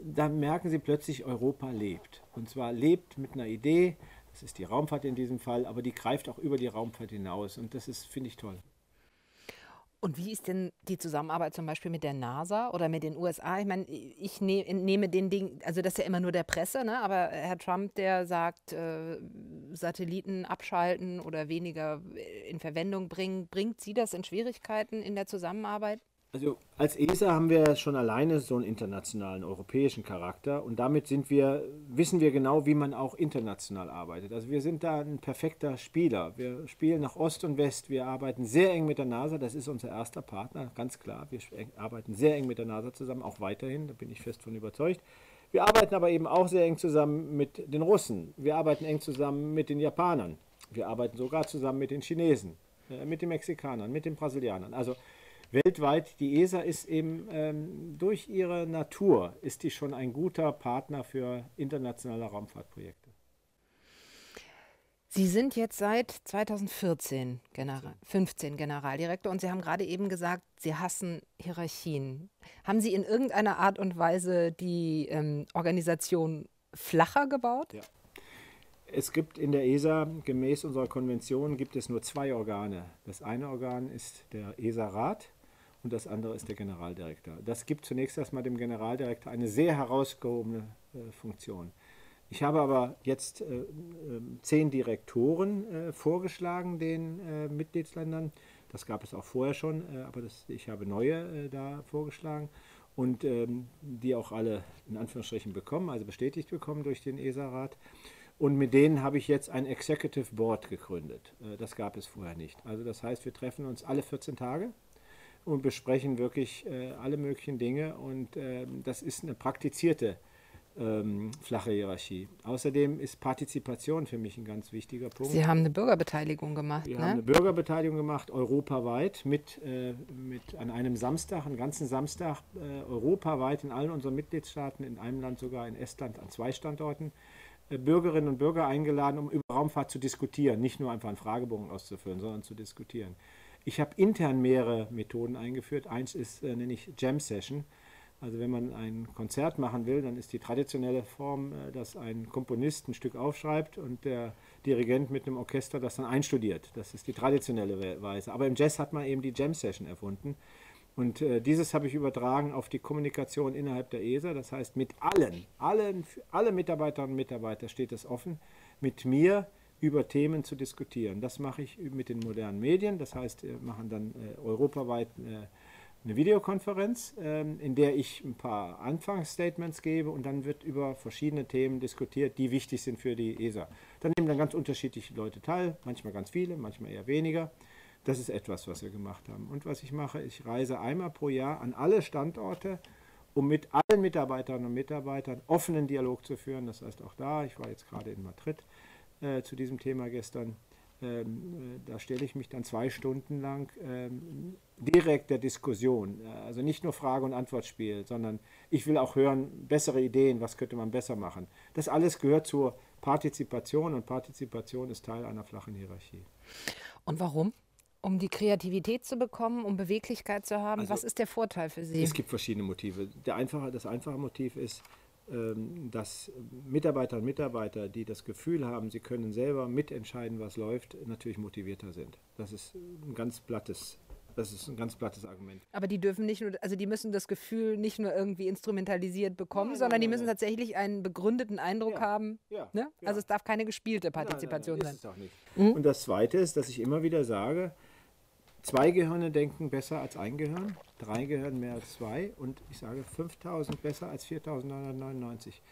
da merken sie plötzlich, Europa lebt. Und zwar lebt mit einer Idee, das ist die Raumfahrt in diesem Fall, aber die greift auch über die Raumfahrt hinaus. Und das ist, finde ich, toll. Und wie ist denn die Zusammenarbeit zum Beispiel mit der NASA oder mit den USA? Ich meine, ich ne, nehme den Ding, also das ist ja immer nur der Presse, ne? aber Herr Trump, der sagt, äh, Satelliten abschalten oder weniger in Verwendung bringen, bringt Sie das in Schwierigkeiten in der Zusammenarbeit? Also als ESA haben wir schon alleine so einen internationalen europäischen Charakter und damit sind wir, wissen wir genau, wie man auch international arbeitet. Also wir sind da ein perfekter Spieler. Wir spielen nach Ost und West. Wir arbeiten sehr eng mit der NASA. Das ist unser erster Partner, ganz klar. Wir arbeiten sehr eng mit der NASA zusammen, auch weiterhin. Da bin ich fest von überzeugt. Wir arbeiten aber eben auch sehr eng zusammen mit den Russen. Wir arbeiten eng zusammen mit den Japanern. Wir arbeiten sogar zusammen mit den Chinesen, äh, mit den Mexikanern, mit den Brasilianern. Also weltweit. Die ESA ist eben ähm, durch ihre Natur ist die schon ein guter Partner für internationale Raumfahrtprojekte. Sie sind jetzt seit 2014 General, 15 Generaldirektor und Sie haben gerade eben gesagt, Sie hassen Hierarchien. Haben Sie in irgendeiner Art und Weise die ähm, Organisation flacher gebaut? Ja. Es gibt in der ESA, gemäß unserer Konvention, gibt es nur zwei Organe. Das eine Organ ist der ESA-Rat und das andere ist der Generaldirektor. Das gibt zunächst erstmal dem Generaldirektor eine sehr herausgehobene äh, Funktion. Ich habe aber jetzt äh, äh, zehn Direktoren äh, vorgeschlagen den äh, Mitgliedsländern. Das gab es auch vorher schon, äh, aber das, ich habe neue da vorgeschlagen und ähm, die auch alle in Anführungsstrichen bekommen, also bestätigt bekommen durch den ESA-Rat. Und mit denen habe ich jetzt ein Executive Board gegründet. das gab es vorher nicht. Also das heißt, wir treffen uns alle 14 Tage und besprechen wirklich äh, alle möglichen Dinge. Und äh, das ist eine praktizierte ähm, flache Hierarchie. Außerdem ist Partizipation für mich ein ganz wichtiger Punkt. Sie haben eine Bürgerbeteiligung gemacht. Wir ne? haben eine Bürgerbeteiligung gemacht, europaweit, mit, äh, mit an einem Samstag, einen ganzen Samstag, äh, europaweit in allen unseren Mitgliedstaaten, in einem Land sogar in Estland an zwei Standorten. Äh, Bürgerinnen und Bürger eingeladen, um über Raumfahrt zu diskutieren, nicht nur einfach einen Fragebogen auszufüllen, sondern zu diskutieren. Ich habe intern mehrere Methoden eingeführt. Eins ist, äh, nenne ich Jam Session. Also wenn man ein Konzert machen will, dann ist die traditionelle Form, äh, dass ein Komponist ein Stück aufschreibt und der Dirigent mit einem Orchester das dann einstudiert. Das ist die traditionelle Weise. Aber im Jazz hat man eben die Jam Session erfunden. Und äh, dieses habe ich übertragen auf die Kommunikation innerhalb der ESA. Das heißt, mit allen, allen, alle Mitarbeiterinnen und Mitarbeiter steht es offen, mit mir über Themen zu diskutieren. Das mache ich mit den modernen Medien. Das heißt, wir machen dann äh, europaweit äh, eine Videokonferenz, äh, in der ich ein paar Anfangsstatements gebe und dann wird über verschiedene Themen diskutiert, die wichtig sind für die ESA. Da nehmen dann ganz unterschiedliche Leute teil, manchmal ganz viele, manchmal eher weniger. Das ist etwas, was wir gemacht haben. Und was ich mache, ich reise einmal pro Jahr an alle Standorte, um mit allen Mitarbeiterinnen und Mitarbeitern offenen Dialog zu führen. Das heißt auch da, ich war jetzt gerade in Madrid, äh, zu diesem Thema gestern. Ähm, äh, da stelle ich mich dann zwei Stunden lang ähm, direkt der Diskussion, äh, also nicht nur Frage- und Antwortspiel, sondern ich will auch hören, bessere Ideen, was könnte man besser machen. Das alles gehört zur Partizipation und Partizipation ist Teil einer flachen Hierarchie. Und warum? Um die Kreativität zu bekommen, um Beweglichkeit zu haben? Also, Was ist der Vorteil für Sie? Es gibt verschiedene Motive. Der einfache, das einfache Motiv ist, dass Mitarbeiter und Mitarbeiter, die das Gefühl haben, sie können selber mitentscheiden, was läuft, natürlich motivierter sind. Das ist ein ganz plattes das ist ein ganz plattes Argument. Aber die dürfen nicht nur, also die müssen das Gefühl nicht nur irgendwie instrumentalisiert bekommen, nein, sondern nein, die müssen nein. tatsächlich einen begründeten Eindruck ja, haben. Ja, ne? ja. Also es darf keine gespielte Partizipation sein. Ist es auch nicht. Mhm. Und das Zweite ist, dass ich immer wieder sage, zwei Gehirne denken besser als ein Gehirn, drei Gehirne mehr als zwei und ich sage 5000 besser als 4999.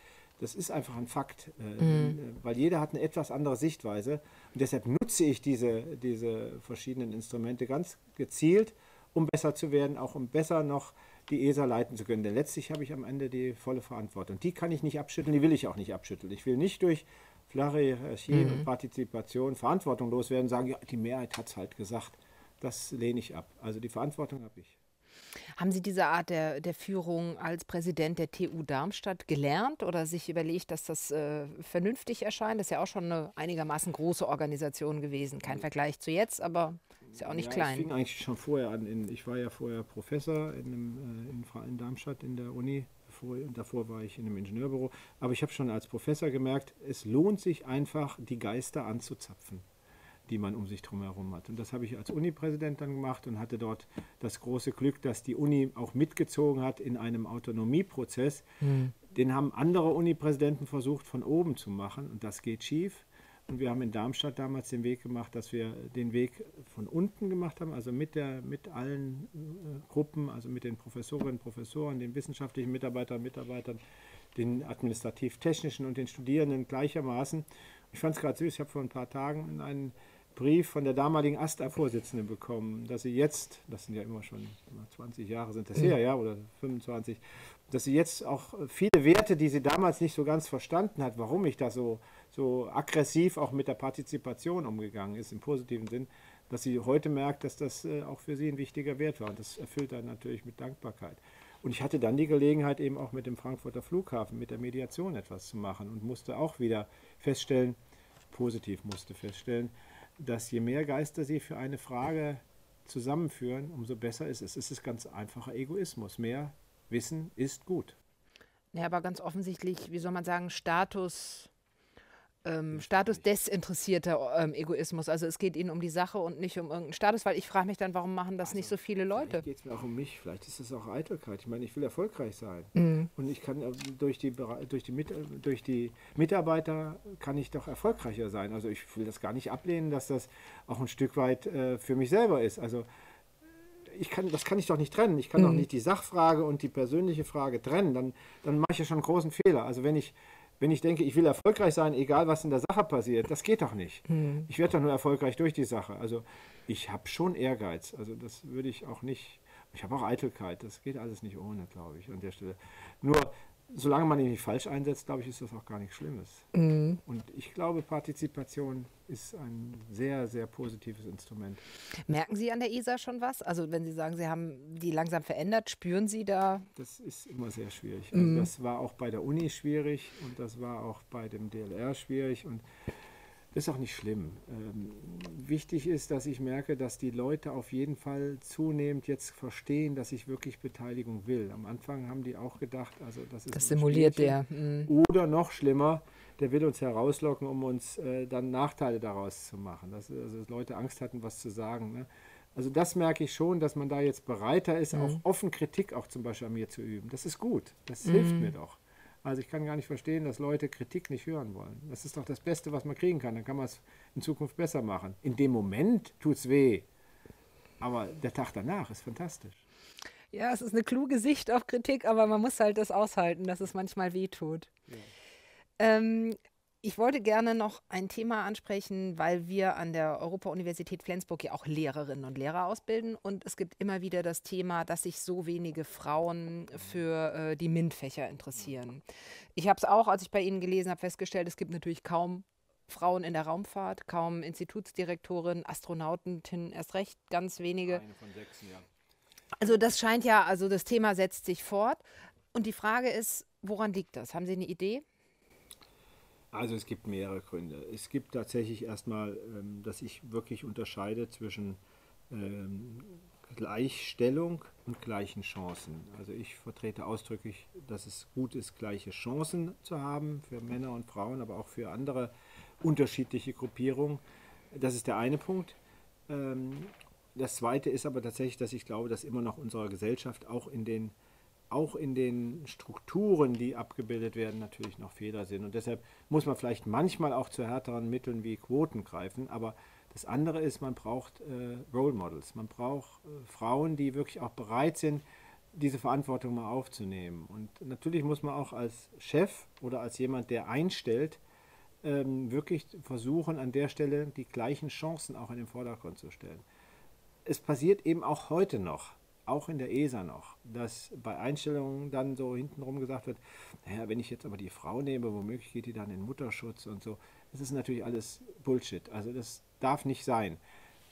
Das ist einfach ein Fakt, äh, mhm. Äh, weil jeder hat eine etwas andere Sichtweise. Und deshalb nutze ich diese, diese verschiedenen Instrumente ganz gezielt, um besser zu werden, auch um besser noch die ESA leiten zu können. Denn letztlich habe ich am Ende die volle Verantwortung. Die kann ich nicht abschütteln, die will ich auch nicht abschütteln. Ich will nicht durch flache Hierarchie mhm. und Partizipation verantwortungslos werden und sagen, ja, die Mehrheit hat es halt gesagt. Das lehne ich ab. Also die Verantwortung habe ich. Haben Sie diese Art der, der Führung als Präsident der TU Darmstadt gelernt oder sich überlegt, dass das äh, vernünftig erscheint? Das ist ja auch schon eine einigermaßen große Organisation gewesen. Kein Vergleich zu jetzt, aber ist ja auch nicht ja, klein. Ich fing eigentlich schon vorher an. In, ich war ja vorher Professor in, einem, äh, in, in Darmstadt in der Uni. Bevor, davor war ich in einem Ingenieurbüro. Aber ich habe schon als Professor gemerkt, es lohnt sich einfach, die Geister anzuzapfen die man um sich herum hat. Und das habe ich als Uni-Präsident dann gemacht und hatte dort das große Glück, dass die Uni auch mitgezogen hat in einem Autonomieprozess. Mhm. Den haben andere Uni-Präsidenten versucht von oben zu machen und das geht schief. Und wir haben in Darmstadt damals den Weg gemacht, dass wir den Weg von unten gemacht haben, also mit, der, mit allen äh, Gruppen, also mit den Professorinnen, Professoren, den wissenschaftlichen Mitarbeitern, Mitarbeitern, den administrativ-technischen und den Studierenden gleichermaßen. Ich fand es gerade süß, ich habe vor ein paar Tagen in einen Brief von der damaligen AStA-Vorsitzenden bekommen, dass sie jetzt, das sind ja immer schon 20 Jahre sind das her, ja, oder 25, dass sie jetzt auch viele Werte, die sie damals nicht so ganz verstanden hat, warum ich da so, so aggressiv auch mit der Partizipation umgegangen ist, im positiven Sinn, dass sie heute merkt, dass das äh, auch für sie ein wichtiger Wert war. Und das erfüllt dann natürlich mit Dankbarkeit. Und ich hatte dann die Gelegenheit, eben auch mit dem Frankfurter Flughafen, mit der Mediation etwas zu machen und musste auch wieder feststellen, positiv musste feststellen, dass je mehr Geister sie für eine Frage zusammenführen, umso besser ist es. Es ist ganz einfacher Egoismus. Mehr Wissen ist gut. Ja, aber ganz offensichtlich, wie soll man sagen, Status ähm, Status desinteressierter ähm, Egoismus. Also es geht ihnen um die Sache und nicht um irgendeinen Status, weil ich frage mich dann, warum machen das also, nicht so viele Leute? Geht es mir auch um mich, vielleicht ist es auch Eitelkeit. Ich meine, ich will erfolgreich sein. Mhm. Und ich kann äh, durch die, durch, die durch die Mitarbeiter kann ich doch erfolgreicher sein. Also ich will das gar nicht ablehnen, dass das auch ein Stück weit äh, für mich selber ist. Also ich kann, das kann ich doch nicht trennen. Ich kann mhm. doch nicht die Sachfrage und die persönliche Frage trennen. Dann, dann mache ich ja schon einen großen Fehler. Also wenn ich wenn ich denke, ich will erfolgreich sein, egal was in der Sache passiert, das geht doch nicht. Mhm. Ich werde doch nur erfolgreich durch die Sache. Also ich habe schon Ehrgeiz. Also das würde ich auch nicht. Ich habe auch Eitelkeit. Das geht alles nicht ohne, glaube ich, an der Stelle. Nur solange man ihn nicht falsch einsetzt, glaube ich, ist das auch gar nichts Schlimmes. Mhm. Und ich glaube, Partizipation ist ein sehr, sehr positives Instrument. Merken Sie an der ESA schon was? Also wenn Sie sagen, Sie haben die langsam verändert, spüren Sie da? Das ist immer sehr schwierig. Also mhm. das war auch bei der Uni schwierig und das war auch bei dem DLR schwierig und das ist auch nicht schlimm. Ähm, wichtig ist, dass ich merke, dass die Leute auf jeden Fall zunehmend jetzt verstehen, dass ich wirklich Beteiligung will. Am Anfang haben die auch gedacht, also das ist. Das simuliert der. Mhm. Oder noch schlimmer, der will uns herauslocken, um uns äh, dann Nachteile daraus zu machen. Dass also Leute Angst hatten, was zu sagen. Ne? Also das merke ich schon, dass man da jetzt bereiter ist, mhm. auch offen Kritik auch zum Beispiel an mir zu üben. Das ist gut. Das mhm. hilft mir doch. Also ich kann gar nicht verstehen, dass Leute Kritik nicht hören wollen. Das ist doch das Beste, was man kriegen kann. Dann kann man es in Zukunft besser machen. In dem Moment tut es weh. Aber der Tag danach ist fantastisch. Ja, es ist eine kluge Sicht auf Kritik, aber man muss halt das aushalten, dass es manchmal weh tut. Ja. Ähm, ich wollte gerne noch ein Thema ansprechen, weil wir an der Europa-Universität Flensburg ja auch Lehrerinnen und Lehrer ausbilden. Und es gibt immer wieder das Thema, dass sich so wenige Frauen für äh, die MINT-Fächer interessieren. Ich habe es auch, als ich bei Ihnen gelesen habe, festgestellt, es gibt natürlich kaum Frauen in der Raumfahrt, kaum Institutsdirektorin, Astronautinnen, erst recht ganz wenige. Eine von sechs, ja. Also das scheint ja, also das Thema setzt sich fort. Und die Frage ist, woran liegt das? Haben Sie eine Idee? Also es gibt mehrere Gründe. Es gibt tatsächlich erstmal, ähm, dass ich wirklich unterscheide zwischen ähm, Gleichstellung und gleichen Chancen. Also ich vertrete ausdrücklich, dass es gut ist, gleiche Chancen zu haben für Männer und Frauen, aber auch für andere unterschiedliche Gruppierungen. Das ist der eine Punkt. Ähm, das zweite ist aber tatsächlich, dass ich glaube, dass immer noch unsere Gesellschaft auch in den auch in den Strukturen, die abgebildet werden, natürlich noch Fehler sind. Und deshalb muss man vielleicht manchmal auch zu härteren Mitteln wie Quoten greifen. Aber das andere ist, man braucht äh, Role Models. Man braucht äh, Frauen, die wirklich auch bereit sind, diese Verantwortung mal aufzunehmen. Und natürlich muss man auch als Chef oder als jemand, der einstellt, ähm, wirklich versuchen, an der Stelle die gleichen Chancen auch in den Vordergrund zu stellen. Es passiert eben auch heute noch auch in der ESA noch, dass bei Einstellungen dann so hintenrum gesagt wird, naja, wenn ich jetzt aber die Frau nehme, womöglich geht die dann in Mutterschutz und so. Das ist natürlich alles Bullshit. Also das darf nicht sein.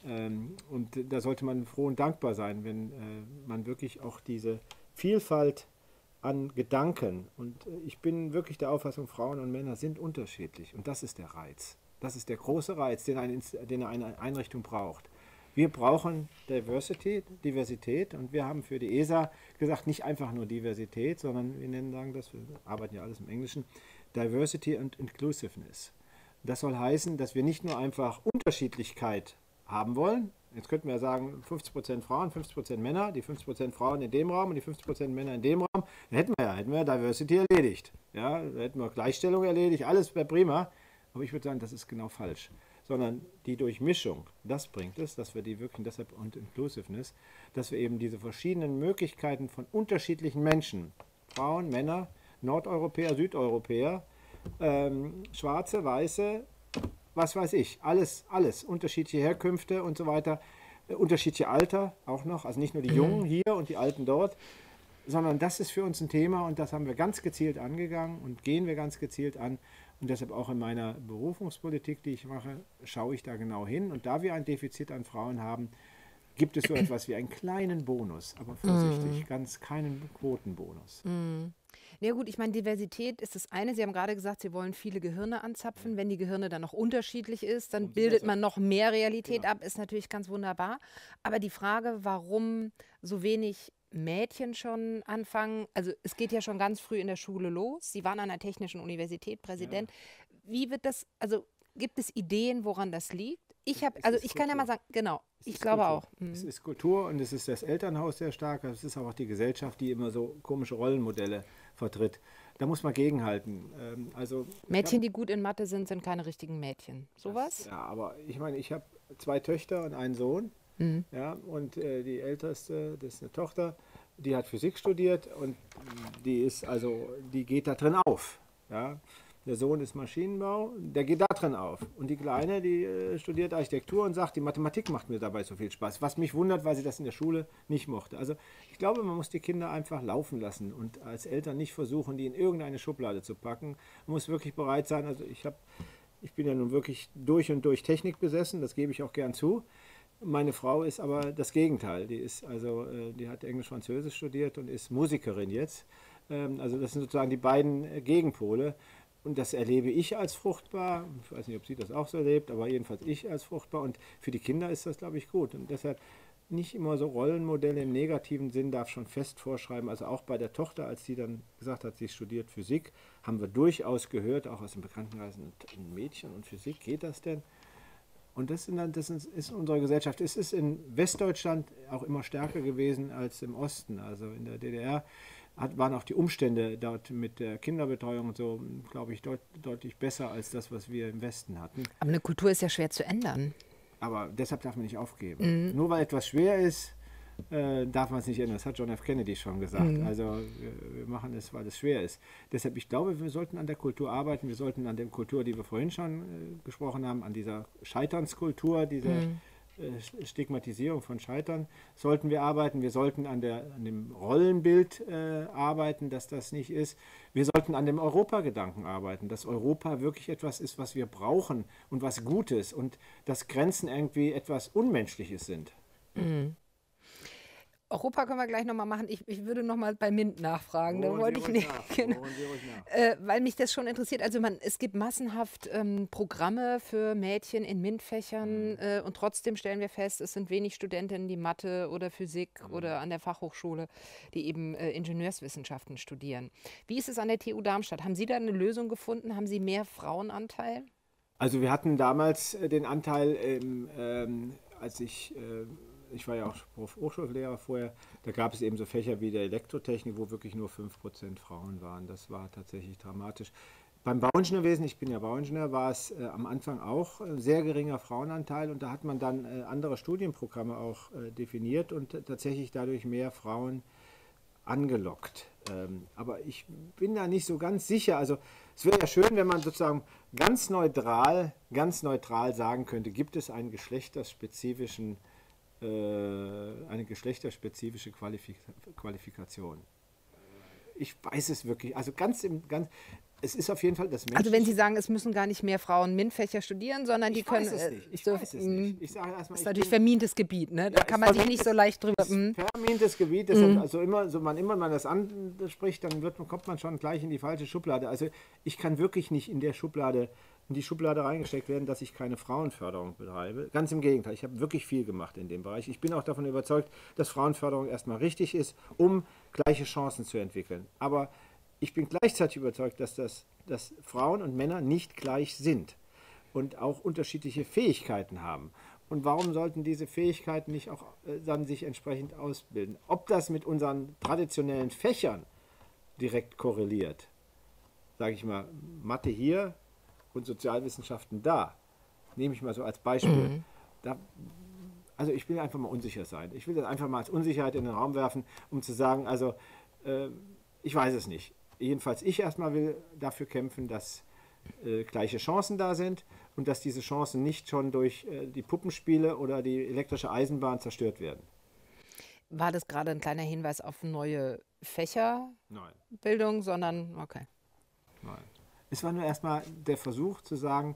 Ähm, und da sollte man froh und dankbar sein, wenn äh, man wirklich auch diese Vielfalt an Gedanken und äh, ich bin wirklich der Auffassung, Frauen und Männer sind unterschiedlich und das ist der Reiz. Das ist der große Reiz, den eine, den eine Einrichtung braucht. Wir brauchen Diversity, Diversität und wir haben für die ESA gesagt, nicht einfach nur Diversität, sondern wir nennen sagen das, wir arbeiten ja alles im Englischen, Diversity and Inclusiveness. Das soll heißen, dass wir nicht nur einfach Unterschiedlichkeit haben wollen. Jetzt könnten wir sagen, 50% Frauen, 50% Männer, die 50% Frauen in dem Raum und die 50% Männer in dem Raum. Dann hätten wir ja, hätten wir Diversity erledigt. Ja, hätten wir Gleichstellung erledigt, alles wäre prima. Aber ich würde sagen, das ist genau falsch sondern die Durchmischung, das bringt es, dass wir die wirklich, deshalb und Inclusiveness, dass wir eben diese verschiedenen Möglichkeiten von unterschiedlichen Menschen, Frauen, Männer, Nordeuropäer, Südeuropäer, ähm, Schwarze, Weiße, was weiß ich, alles, alles, unterschiedliche Herkünfte und so weiter, äh, unterschiedliche Alter auch noch, also nicht nur die mhm. Jungen hier und die Alten dort, sondern das ist für uns ein Thema und das haben wir ganz gezielt angegangen und gehen wir ganz gezielt an und deshalb auch in meiner Berufungspolitik, die ich mache, schaue ich da genau hin. Und da wir ein Defizit an Frauen haben, gibt es so etwas wie einen kleinen Bonus, aber vorsichtig, mm. ganz keinen Quotenbonus. Mm. Ja gut, ich meine, Diversität ist das eine. Sie haben gerade gesagt, Sie wollen viele Gehirne anzapfen. Wenn die Gehirne dann noch unterschiedlich ist, dann bildet man noch mehr Realität genau. ab, ist natürlich ganz wunderbar. Aber die Frage, warum so wenig Mädchen schon anfangen? Also es geht ja schon ganz früh in der Schule los. Sie waren an der Technischen Universität Präsident. Ja. Wie wird das, also gibt es Ideen, woran das liegt? Ich habe, also ich Kultur. kann ja mal sagen, genau, es ich glaube Kultur. auch. Mhm. Es ist Kultur und es ist das Elternhaus sehr stark. Es ist auch die Gesellschaft, die immer so komische Rollenmodelle vertritt. Da muss man gegenhalten. Ähm, also Mädchen, hab, die gut in Mathe sind, sind keine richtigen Mädchen. Sowas? Ja, aber ich meine, ich habe zwei Töchter und einen Sohn. Mhm. Ja, und äh, die älteste, das ist eine Tochter, die hat Physik studiert und die ist also, die geht da drin auf. Ja. Der Sohn ist Maschinenbau, der geht da drin auf. Und die Kleine, die äh, studiert Architektur und sagt, die Mathematik macht mir dabei so viel Spaß. Was mich wundert, weil sie das in der Schule nicht mochte. Also ich glaube, man muss die Kinder einfach laufen lassen und als Eltern nicht versuchen, die in irgendeine Schublade zu packen. Man muss wirklich bereit sein. Also ich habe, ich bin ja nun wirklich durch und durch Technik besessen, das gebe ich auch gern zu. Meine Frau ist aber das Gegenteil. Die ist also, äh, die hat Englisch-Französisch studiert und ist Musikerin jetzt. Ähm, also das sind sozusagen die beiden äh, Gegenpole. Und das erlebe ich als fruchtbar. Ich weiß nicht, ob sie das auch so erlebt, aber jedenfalls ich als fruchtbar. Und für die Kinder ist das, glaube ich, gut. Und deshalb nicht immer so Rollenmodelle im negativen Sinn darf schon fest vorschreiben. Also auch bei der Tochter, als sie dann gesagt hat, sie studiert Physik, haben wir durchaus gehört, auch aus dem Bekanntenkreis, ein Mädchen und Physik, geht das denn? Und das, sind, das ist unsere Gesellschaft. Es ist in Westdeutschland auch immer stärker gewesen als im Osten. Also in der DDR hat, waren auch die Umstände dort mit der Kinderbetreuung und so, glaube ich, deut, deutlich besser als das, was wir im Westen hatten. Aber eine Kultur ist ja schwer zu ändern. Aber deshalb darf man nicht aufgeben. Mhm. Nur weil etwas schwer ist, äh, darf man es nicht ändern. Das hat John F. Kennedy schon gesagt. Mhm. Also wir, wir, machen es, weil es schwer ist. Deshalb, ich glaube, wir sollten an der Kultur arbeiten. Wir sollten an der Kultur, die wir vorhin schon äh, gesprochen haben, an dieser Scheiternskultur, dieser mhm. äh, Stigmatisierung von Scheitern, sollten wir arbeiten. Wir sollten an, der, an dem Rollenbild äh, arbeiten, dass das nicht ist. Wir sollten an dem Europagedanken arbeiten, dass Europa wirklich etwas ist, was wir brauchen und was Gutes und dass Grenzen irgendwie etwas Unmenschliches sind. Mhm. Europa können wir gleich nochmal machen. Ich, ich würde nochmal bei MINT nachfragen. da wollte ich nicht. Genau. Äh, weil mich das schon interessiert. Also man, es gibt massenhaft ähm, Programme für Mädchen in MINT-Fächern mhm. äh, und trotzdem stellen wir fest, es sind wenig Studentinnen, die Mathe oder Physik mhm. oder an der Fachhochschule, die eben äh, Ingenieurswissenschaften studieren. Wie ist es an der TU Darmstadt? Haben Sie da eine Lösung gefunden? Haben Sie mehr Frauenanteil? Also wir hatten damals äh, den Anteil, ähm, als ich, äh, ich war ja auch Hochschullehrer vorher, da gab es eben so Fächer wie der Elektrotechnik, wo wirklich nur 5% Frauen waren. Das war tatsächlich dramatisch. Beim Bauingenieurwesen, ich bin ja Bauingenieur, war es äh, am Anfang auch ein sehr geringer Frauenanteil und da hat man dann äh, andere Studienprogramme auch äh, definiert und tatsächlich dadurch mehr Frauen angelockt. Ähm, aber ich bin da nicht so ganz sicher. Also es wäre ja schön, wenn man sozusagen ganz neutral, ganz neutral sagen könnte, gibt es einen geschlechterspezifischen, äh, eine geschlechterspezifische Qualifik Qualifikation. Ich weiß es wirklich. Also ganz im ganz es ist auf jeden Fall das Mensch. Also wenn Sie sagen, es müssen gar nicht mehr Frauen MINT-Fächer studieren, sondern die können. Weiß es nicht. Ich so, weiß es nicht. Ich sage erstmal. Das ist natürlich vermintes Gebiet, ne? Da ja, kann man sich nicht so leicht drüber. Hm. Vermintes Gebiet, deshalb, mhm. also immer, so man immer man das anspricht, dann wird, kommt man schon gleich in die falsche Schublade. Also ich kann wirklich nicht in der Schublade in die Schublade reingesteckt werden, dass ich keine Frauenförderung betreibe. Ganz im Gegenteil, ich habe wirklich viel gemacht in dem Bereich. Ich bin auch davon überzeugt, dass Frauenförderung erstmal richtig ist, um gleiche Chancen zu entwickeln. Aber ich bin gleichzeitig überzeugt, dass, das, dass Frauen und Männer nicht gleich sind und auch unterschiedliche Fähigkeiten haben. Und warum sollten diese Fähigkeiten nicht auch äh, dann sich entsprechend ausbilden? Ob das mit unseren traditionellen Fächern direkt korreliert, sage ich mal, Mathe hier und Sozialwissenschaften da, nehme ich mal so als Beispiel. Mhm. Da, also ich will einfach mal unsicher sein. Ich will das einfach mal als Unsicherheit in den Raum werfen, um zu sagen, also äh, ich weiß es nicht jedenfalls ich erstmal will dafür kämpfen, dass äh, gleiche Chancen da sind und dass diese Chancen nicht schon durch äh, die Puppenspiele oder die elektrische Eisenbahn zerstört werden. War das gerade ein kleiner Hinweis auf neue Fächerbildung, sondern okay. Nein. Es war nur erstmal der Versuch zu sagen,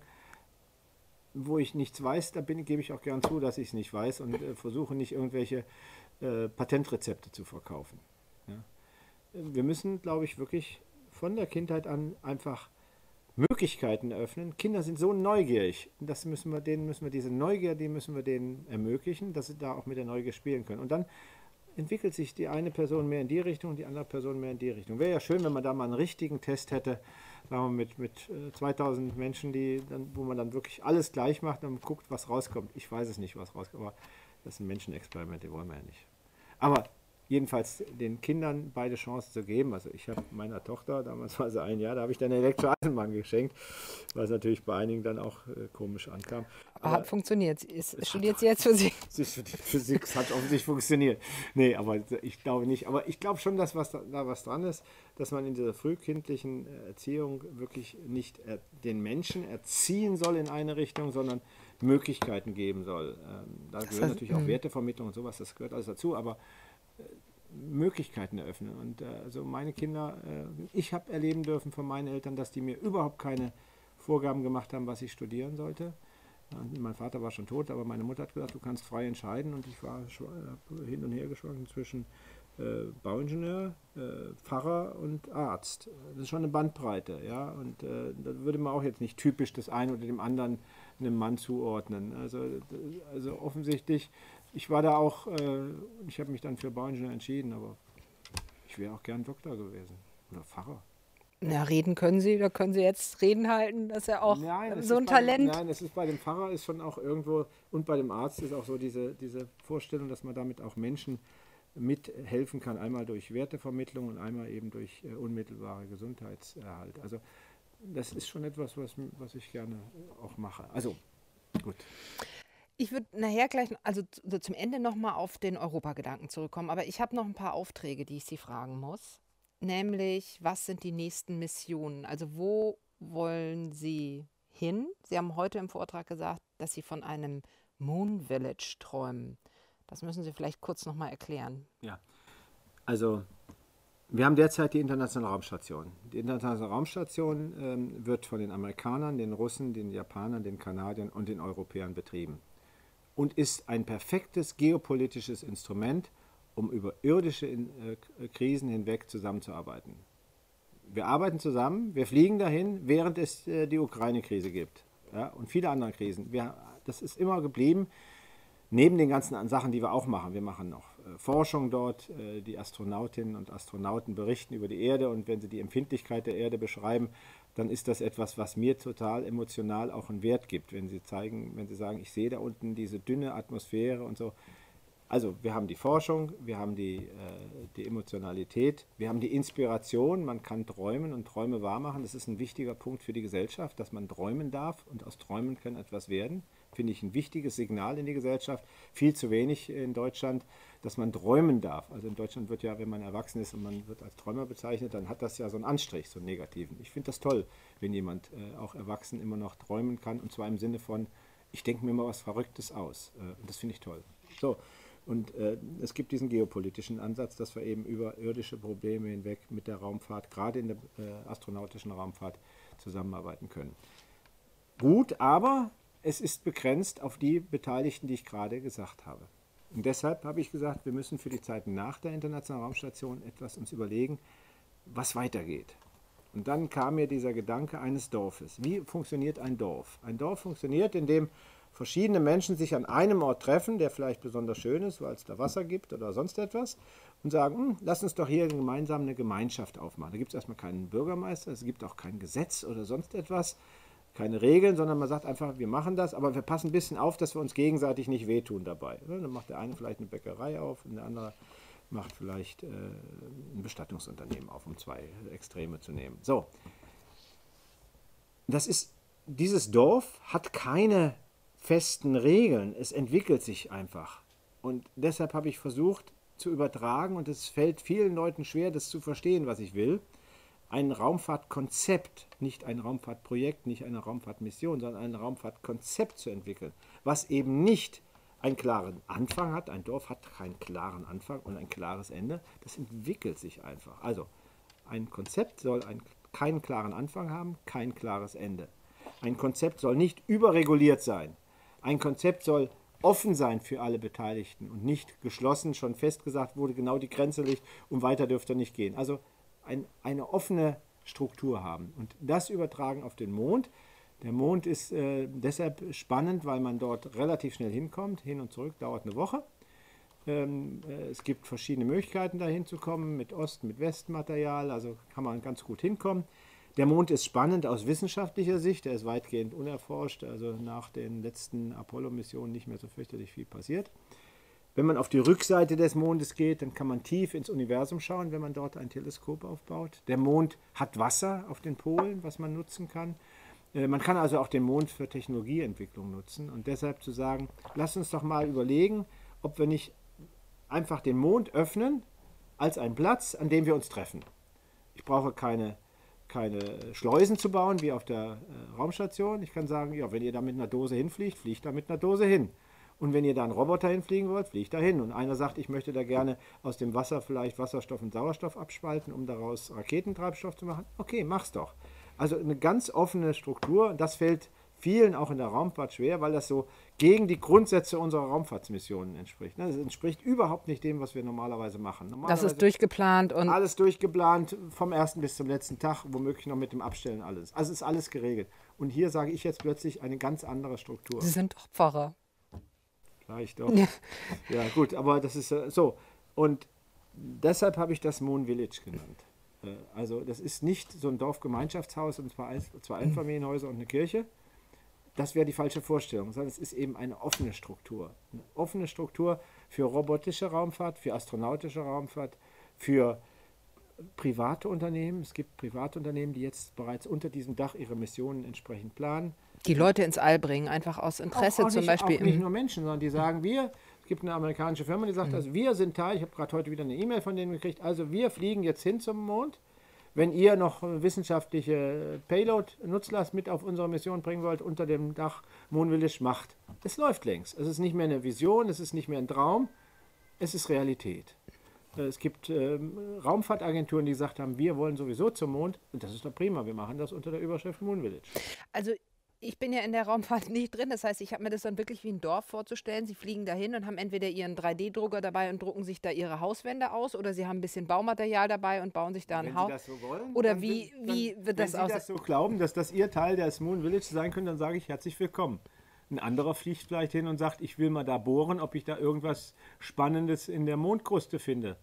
wo ich nichts weiß, da bin, gebe ich auch gern zu, dass ich es nicht weiß und äh, versuche nicht irgendwelche äh, Patentrezepte zu verkaufen wir müssen, glaube ich, wirklich von der Kindheit an einfach Möglichkeiten öffnen. Kinder sind so neugierig. Das müssen wir denen müssen wir diese Neugier, die müssen wir denen ermöglichen, dass sie da auch mit der Neugier spielen können. Und dann entwickelt sich die eine Person mehr in die Richtung und die andere Person mehr in die Richtung. Wäre ja schön, wenn man da mal einen richtigen Test hätte, sagen wir mit, mit 2000 äh, Menschen, die dann, wo man dann wirklich alles gleich macht und guckt, was rauskommt. Ich weiß es nicht, was rauskommt, aber das sind Menschenexperimente, wollen wir ja nicht. Aber jedenfalls den Kindern beide Chancen zu geben. Also ich habe meiner Tochter, damals war sie ein Jahr, da habe ich dann eine Elektroeisenbahn geschenkt, was natürlich bei einigen dann auch äh, komisch ankam. Aber, hat funktioniert. Ist, studiert sie jetzt Physik? Sie studiert Physik, es hat offensichtlich funktioniert. Nee, aber ich glaube nicht. Aber ich glaube schon, dass was da, da, was dran ist, dass man in dieser frühkindlichen äh, Erziehung wirklich nicht er, den Menschen erziehen soll in eine Richtung, sondern Möglichkeiten geben soll. Ähm, da gehört natürlich auch hm. Wertevermittlung und sowas, das gehört alles dazu, aber Möglichkeiten eröffnen. Und äh, also meine Kinder, äh, ich habe erleben dürfen von meinen Eltern, dass die mir überhaupt keine Vorgaben gemacht haben, was ich studieren sollte. Und mein Vater war schon tot, aber meine Mutter hat gesagt, du kannst frei entscheiden. Und ich war äh, hin und her geschwankt zwischen äh, Bauingenieur, äh, Pfarrer und Arzt. Das ist schon eine Bandbreite, ja. Und äh, da würde man auch jetzt nicht typisch das eine oder dem anderen einem Mann zuordnen. Also, also offensichtlich ich war da auch, äh, ich habe mich dann für Bauingenieur entschieden, aber ich wäre auch gern Doktor gewesen oder Pfarrer. Na, reden können Sie, da können Sie jetzt Reden halten, das ist ja auch nein, so ein Talent. Dem, nein, es ist bei dem Pfarrer ist schon auch irgendwo und bei dem Arzt ist auch so diese, diese Vorstellung, dass man damit auch Menschen mithelfen kann, einmal durch Wertevermittlung und einmal eben durch äh, unmittelbare Gesundheitserhalt. Also das ist schon etwas, was, was ich gerne auch mache. Also gut. Ich würde nachher gleich, also so zum Ende nochmal auf den Europagedanken zurückkommen, aber ich habe noch ein paar Aufträge, die ich Sie fragen muss. Nämlich, was sind die nächsten Missionen? Also wo wollen Sie hin? Sie haben heute im Vortrag gesagt, dass Sie von einem Moon Village träumen. Das müssen Sie vielleicht kurz nochmal erklären. Ja, also wir haben derzeit die internationale Raumstation. Die internationale Raumstation ähm, wird von den Amerikanern, den Russen, den Japanern, den Kanadiern und den Europäern betrieben und ist ein perfektes geopolitisches Instrument, um über irdische äh, Krisen hinweg zusammenzuarbeiten. Wir arbeiten zusammen, wir fliegen dahin, während es äh, die Ukraine-Krise gibt ja, und viele andere Krisen. Wir, das ist immer geblieben, neben den ganzen Sachen, die wir auch machen. Wir machen noch äh, Forschung dort, äh, die Astronautinnen und Astronauten berichten über die Erde und wenn sie die Empfindlichkeit der Erde beschreiben, dann ist das etwas, was mir total emotional auch einen Wert gibt, wenn sie zeigen, wenn sie sagen, ich sehe da unten diese dünne Atmosphäre und so. Also wir haben die Forschung, wir haben die, äh, die Emotionalität, wir haben die Inspiration, man kann träumen und Träume wahrmachen. Das ist ein wichtiger Punkt für die Gesellschaft, dass man träumen darf und aus Träumen kann etwas werden. Finde ich ein wichtiges Signal in die Gesellschaft. Viel zu wenig in Deutschland, dass man träumen darf. Also in Deutschland wird ja, wenn man erwachsen ist und man wird als Träumer bezeichnet, dann hat das ja so einen Anstrich, so einen negativen. Ich finde das toll, wenn jemand äh, auch erwachsen immer noch träumen kann und zwar im Sinne von, ich denke mir mal was Verrücktes aus. Äh, und das finde ich toll. So, und äh, es gibt diesen geopolitischen Ansatz, dass wir eben über irdische Probleme hinweg mit der Raumfahrt, gerade in der äh, astronautischen Raumfahrt, zusammenarbeiten können. Gut, aber es ist begrenzt auf die Beteiligten, die ich gerade gesagt habe. Und deshalb habe ich gesagt, wir müssen für die Zeit nach der Internationalen Raumstation etwas uns überlegen, was weitergeht. Und dann kam mir dieser Gedanke eines Dorfes. Wie funktioniert ein Dorf? Ein Dorf funktioniert, indem verschiedene Menschen sich an einem Ort treffen, der vielleicht besonders schön ist, weil es da Wasser gibt oder sonst etwas, und sagen, hm, lass uns doch hier gemeinsam eine Gemeinschaft aufmachen. Da gibt es erstmal keinen Bürgermeister, es gibt auch kein Gesetz oder sonst etwas, keine Regeln, sondern man sagt einfach, wir machen das, aber wir passen ein bisschen auf, dass wir uns gegenseitig nicht wehtun dabei. Dann macht der eine vielleicht eine Bäckerei auf und der andere macht vielleicht äh, ein Bestattungsunternehmen auf, um zwei Extreme zu nehmen. So, das ist, dieses Dorf hat keine festen Regeln. Es entwickelt sich einfach. Und deshalb habe ich versucht zu übertragen, und es fällt vielen Leuten schwer, das zu verstehen, was ich will, ein Raumfahrtkonzept, nicht ein Raumfahrtprojekt, nicht eine Raumfahrtmission, sondern ein Raumfahrtkonzept zu entwickeln, was eben nicht einen klaren Anfang hat. Ein Dorf hat keinen klaren Anfang und ein klares Ende. Das entwickelt sich einfach. Also ein Konzept soll einen, keinen klaren Anfang haben, kein klares Ende. Ein Konzept soll nicht überreguliert sein. Ein Konzept soll offen sein für alle Beteiligten und nicht geschlossen, schon festgesagt wurde, genau die Grenze liegt und weiter dürfte nicht gehen. Also ein, eine offene Struktur haben und das übertragen auf den Mond. Der Mond ist äh, deshalb spannend, weil man dort relativ schnell hinkommt. Hin und zurück dauert eine Woche. Ähm, äh, es gibt verschiedene Möglichkeiten, da hinzukommen, mit Ost-, mit Westmaterial, also kann man ganz gut hinkommen. Der Mond ist spannend aus wissenschaftlicher Sicht, er ist weitgehend unerforscht, also nach den letzten Apollo-Missionen nicht mehr so fürchterlich viel passiert. Wenn man auf die Rückseite des Mondes geht, dann kann man tief ins Universum schauen, wenn man dort ein Teleskop aufbaut. Der Mond hat Wasser auf den Polen, was man nutzen kann. Äh, man kann also auch den Mond für Technologieentwicklung nutzen. Und deshalb zu sagen, lass uns doch mal überlegen, ob wir nicht einfach den Mond öffnen als einen Platz, an dem wir uns treffen. Ich brauche keine keine Schleusen zu bauen wie auf der äh, Raumstation. Ich kann sagen, ja, wenn ihr da mit einer Dose hinfliegt, fliegt da mit einer Dose hin. Und wenn ihr da einen Roboter hinfliegen wollt, fliegt da hin. Und einer sagt, ich möchte da gerne aus dem Wasser vielleicht Wasserstoff und Sauerstoff abspalten, um daraus Raketentreibstoff zu machen. Okay, mach's doch. Also eine ganz offene Struktur. Das fällt vielen auch in der Raumfahrt schwer, weil das so gegen die Grundsätze unserer Raumfahrtsmissionen entspricht. Das entspricht überhaupt nicht dem, was wir normalerweise machen. Normalerweise das ist durchgeplant und. Alles durchgeplant, vom ersten bis zum letzten Tag, womöglich noch mit dem Abstellen alles. Also ist alles geregelt. Und hier sage ich jetzt plötzlich eine ganz andere Struktur. Sie sind doch Vielleicht doch. Ja. ja, gut, aber das ist äh, so. Und deshalb habe ich das Moon Village genannt. Äh, also das ist nicht so ein Dorfgemeinschaftshaus und zwar zwei Einfamilienhäuser und eine Kirche, das wäre die falsche Vorstellung, sondern es ist eben eine offene Struktur. Eine offene Struktur für robotische Raumfahrt, für astronautische Raumfahrt, für private Unternehmen. Es gibt private Unternehmen, die jetzt bereits unter diesem Dach ihre Missionen entsprechend planen. Die Leute ins All bringen, einfach aus Interesse auch, auch zum nicht, Beispiel. Auch nicht nur Menschen, sondern die sagen, wir, es gibt eine amerikanische Firma, die sagt, mhm. also wir sind Teil, ich habe gerade heute wieder eine E-Mail von denen gekriegt, also wir fliegen jetzt hin zum Mond wenn ihr noch wissenschaftliche Payload-Nutzlast mit auf unsere Mission bringen wollt, unter dem Dach Moon Village macht. Es läuft längst. Es ist nicht mehr eine Vision, es ist nicht mehr ein Traum, es ist Realität. Es gibt ähm, Raumfahrtagenturen, die gesagt haben, wir wollen sowieso zum Mond. Und das ist doch prima, wir machen das unter der Überschrift Moon Village. Also ich bin ja in der Raumfahrt nicht drin. Das heißt, ich habe mir das dann wirklich wie ein Dorf vorzustellen. Sie fliegen dahin und haben entweder ihren 3D-Drucker dabei und drucken sich da ihre Hauswände aus oder sie haben ein bisschen Baumaterial dabei und bauen sich da ein Haus. So oder wie, sind, wie dann, wird das aus? Wenn Sie das so glauben, dass das Ihr Teil des Moon Village sein könnte, dann sage ich herzlich willkommen. Ein anderer fliegt vielleicht hin und sagt, ich will mal da bohren, ob ich da irgendwas Spannendes in der Mondkruste finde.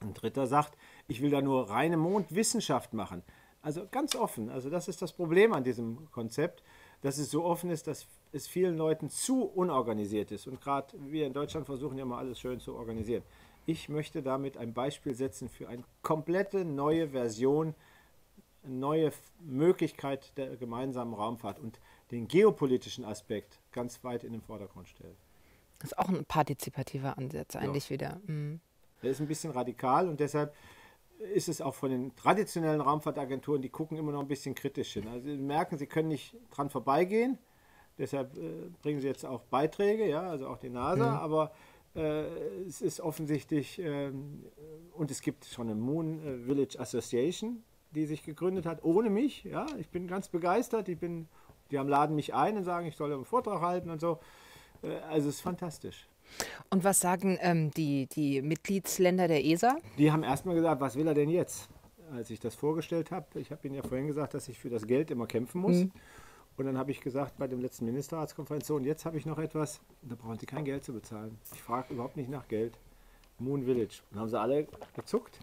Ein dritter sagt, ich will da nur reine Mondwissenschaft machen. Also ganz offen. Also das ist das Problem an diesem Konzept, dass es so offen ist, dass es vielen Leuten zu unorganisiert ist. Und gerade wir in Deutschland versuchen ja mal alles schön zu organisieren. Ich möchte damit ein Beispiel setzen für eine komplette neue Version, eine neue Möglichkeit der gemeinsamen Raumfahrt und den geopolitischen Aspekt ganz weit in den Vordergrund stellen. Das ist auch ein partizipativer Ansatz eigentlich ja. wieder. Mhm. Der ist ein bisschen radikal und deshalb ist es auch von den traditionellen Raumfahrtagenturen, die gucken immer noch ein bisschen kritisch hin. Also sie merken, sie können nicht dran vorbeigehen. Deshalb äh, bringen sie jetzt auch Beiträge, ja, also auch die NASA, mhm. aber äh, es ist offensichtlich, äh, und es gibt schon eine Moon äh, Village Association, die sich gegründet hat, ohne mich. Ja, ich bin ganz begeistert. Ich bin, die haben laden mich ein und sagen, ich soll einen Vortrag halten und so. Äh, also es ist fantastisch. Und was sagen ähm, die, die Mitgliedsländer der ESA? Die haben erstmal gesagt, was will er denn jetzt? Als ich das vorgestellt habe, ich habe Ihnen ja vorhin gesagt, dass ich für das Geld immer kämpfen muss. Mhm. Und dann habe ich gesagt bei dem letzten Ministerratskonferenz, so, und jetzt habe ich noch etwas, da brauchen Sie kein Geld zu bezahlen. Ich frage überhaupt nicht nach Geld. Moon Village. Und haben sie alle gezuckt.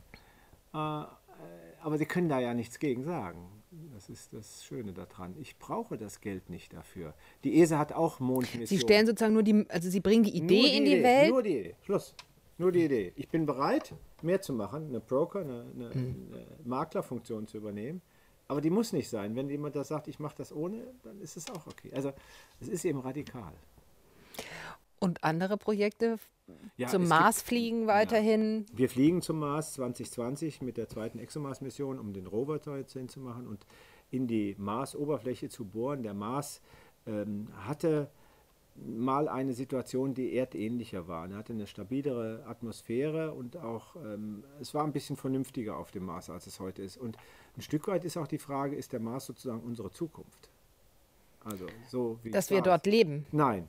Äh, aber sie können da ja nichts gegen sagen. Das ist das Schöne daran. Ich brauche das Geld nicht dafür. Die ESA hat auch Mondmissionen. Sie stellen sozusagen nur die, also Sie bringen die Idee die in die Idee, Welt. Nur die Idee. Schluss. Nur die Idee. Ich bin bereit, mehr zu machen, eine Broker, eine, eine, mhm. eine Maklerfunktion zu übernehmen. Aber die muss nicht sein. Wenn jemand das sagt, ich mache das ohne, dann ist es auch okay. Also es ist eben radikal. Und andere Projekte ja, zum Mars gibt, fliegen weiterhin? Ja. Wir fliegen zum Mars 2020 mit der zweiten ExoMars-Mission, um den Rover jetzt hinzumachen und in die Mars-Oberfläche zu bohren. Der Mars ähm, hatte mal eine Situation, die erdähnlicher war. Er hatte eine stabilere Atmosphäre und auch ähm, es war ein bisschen vernünftiger auf dem Mars, als es heute ist. Und ein Stück weit ist auch die Frage, ist der Mars sozusagen unsere Zukunft? Also so wie dass wir dort leben. Nein,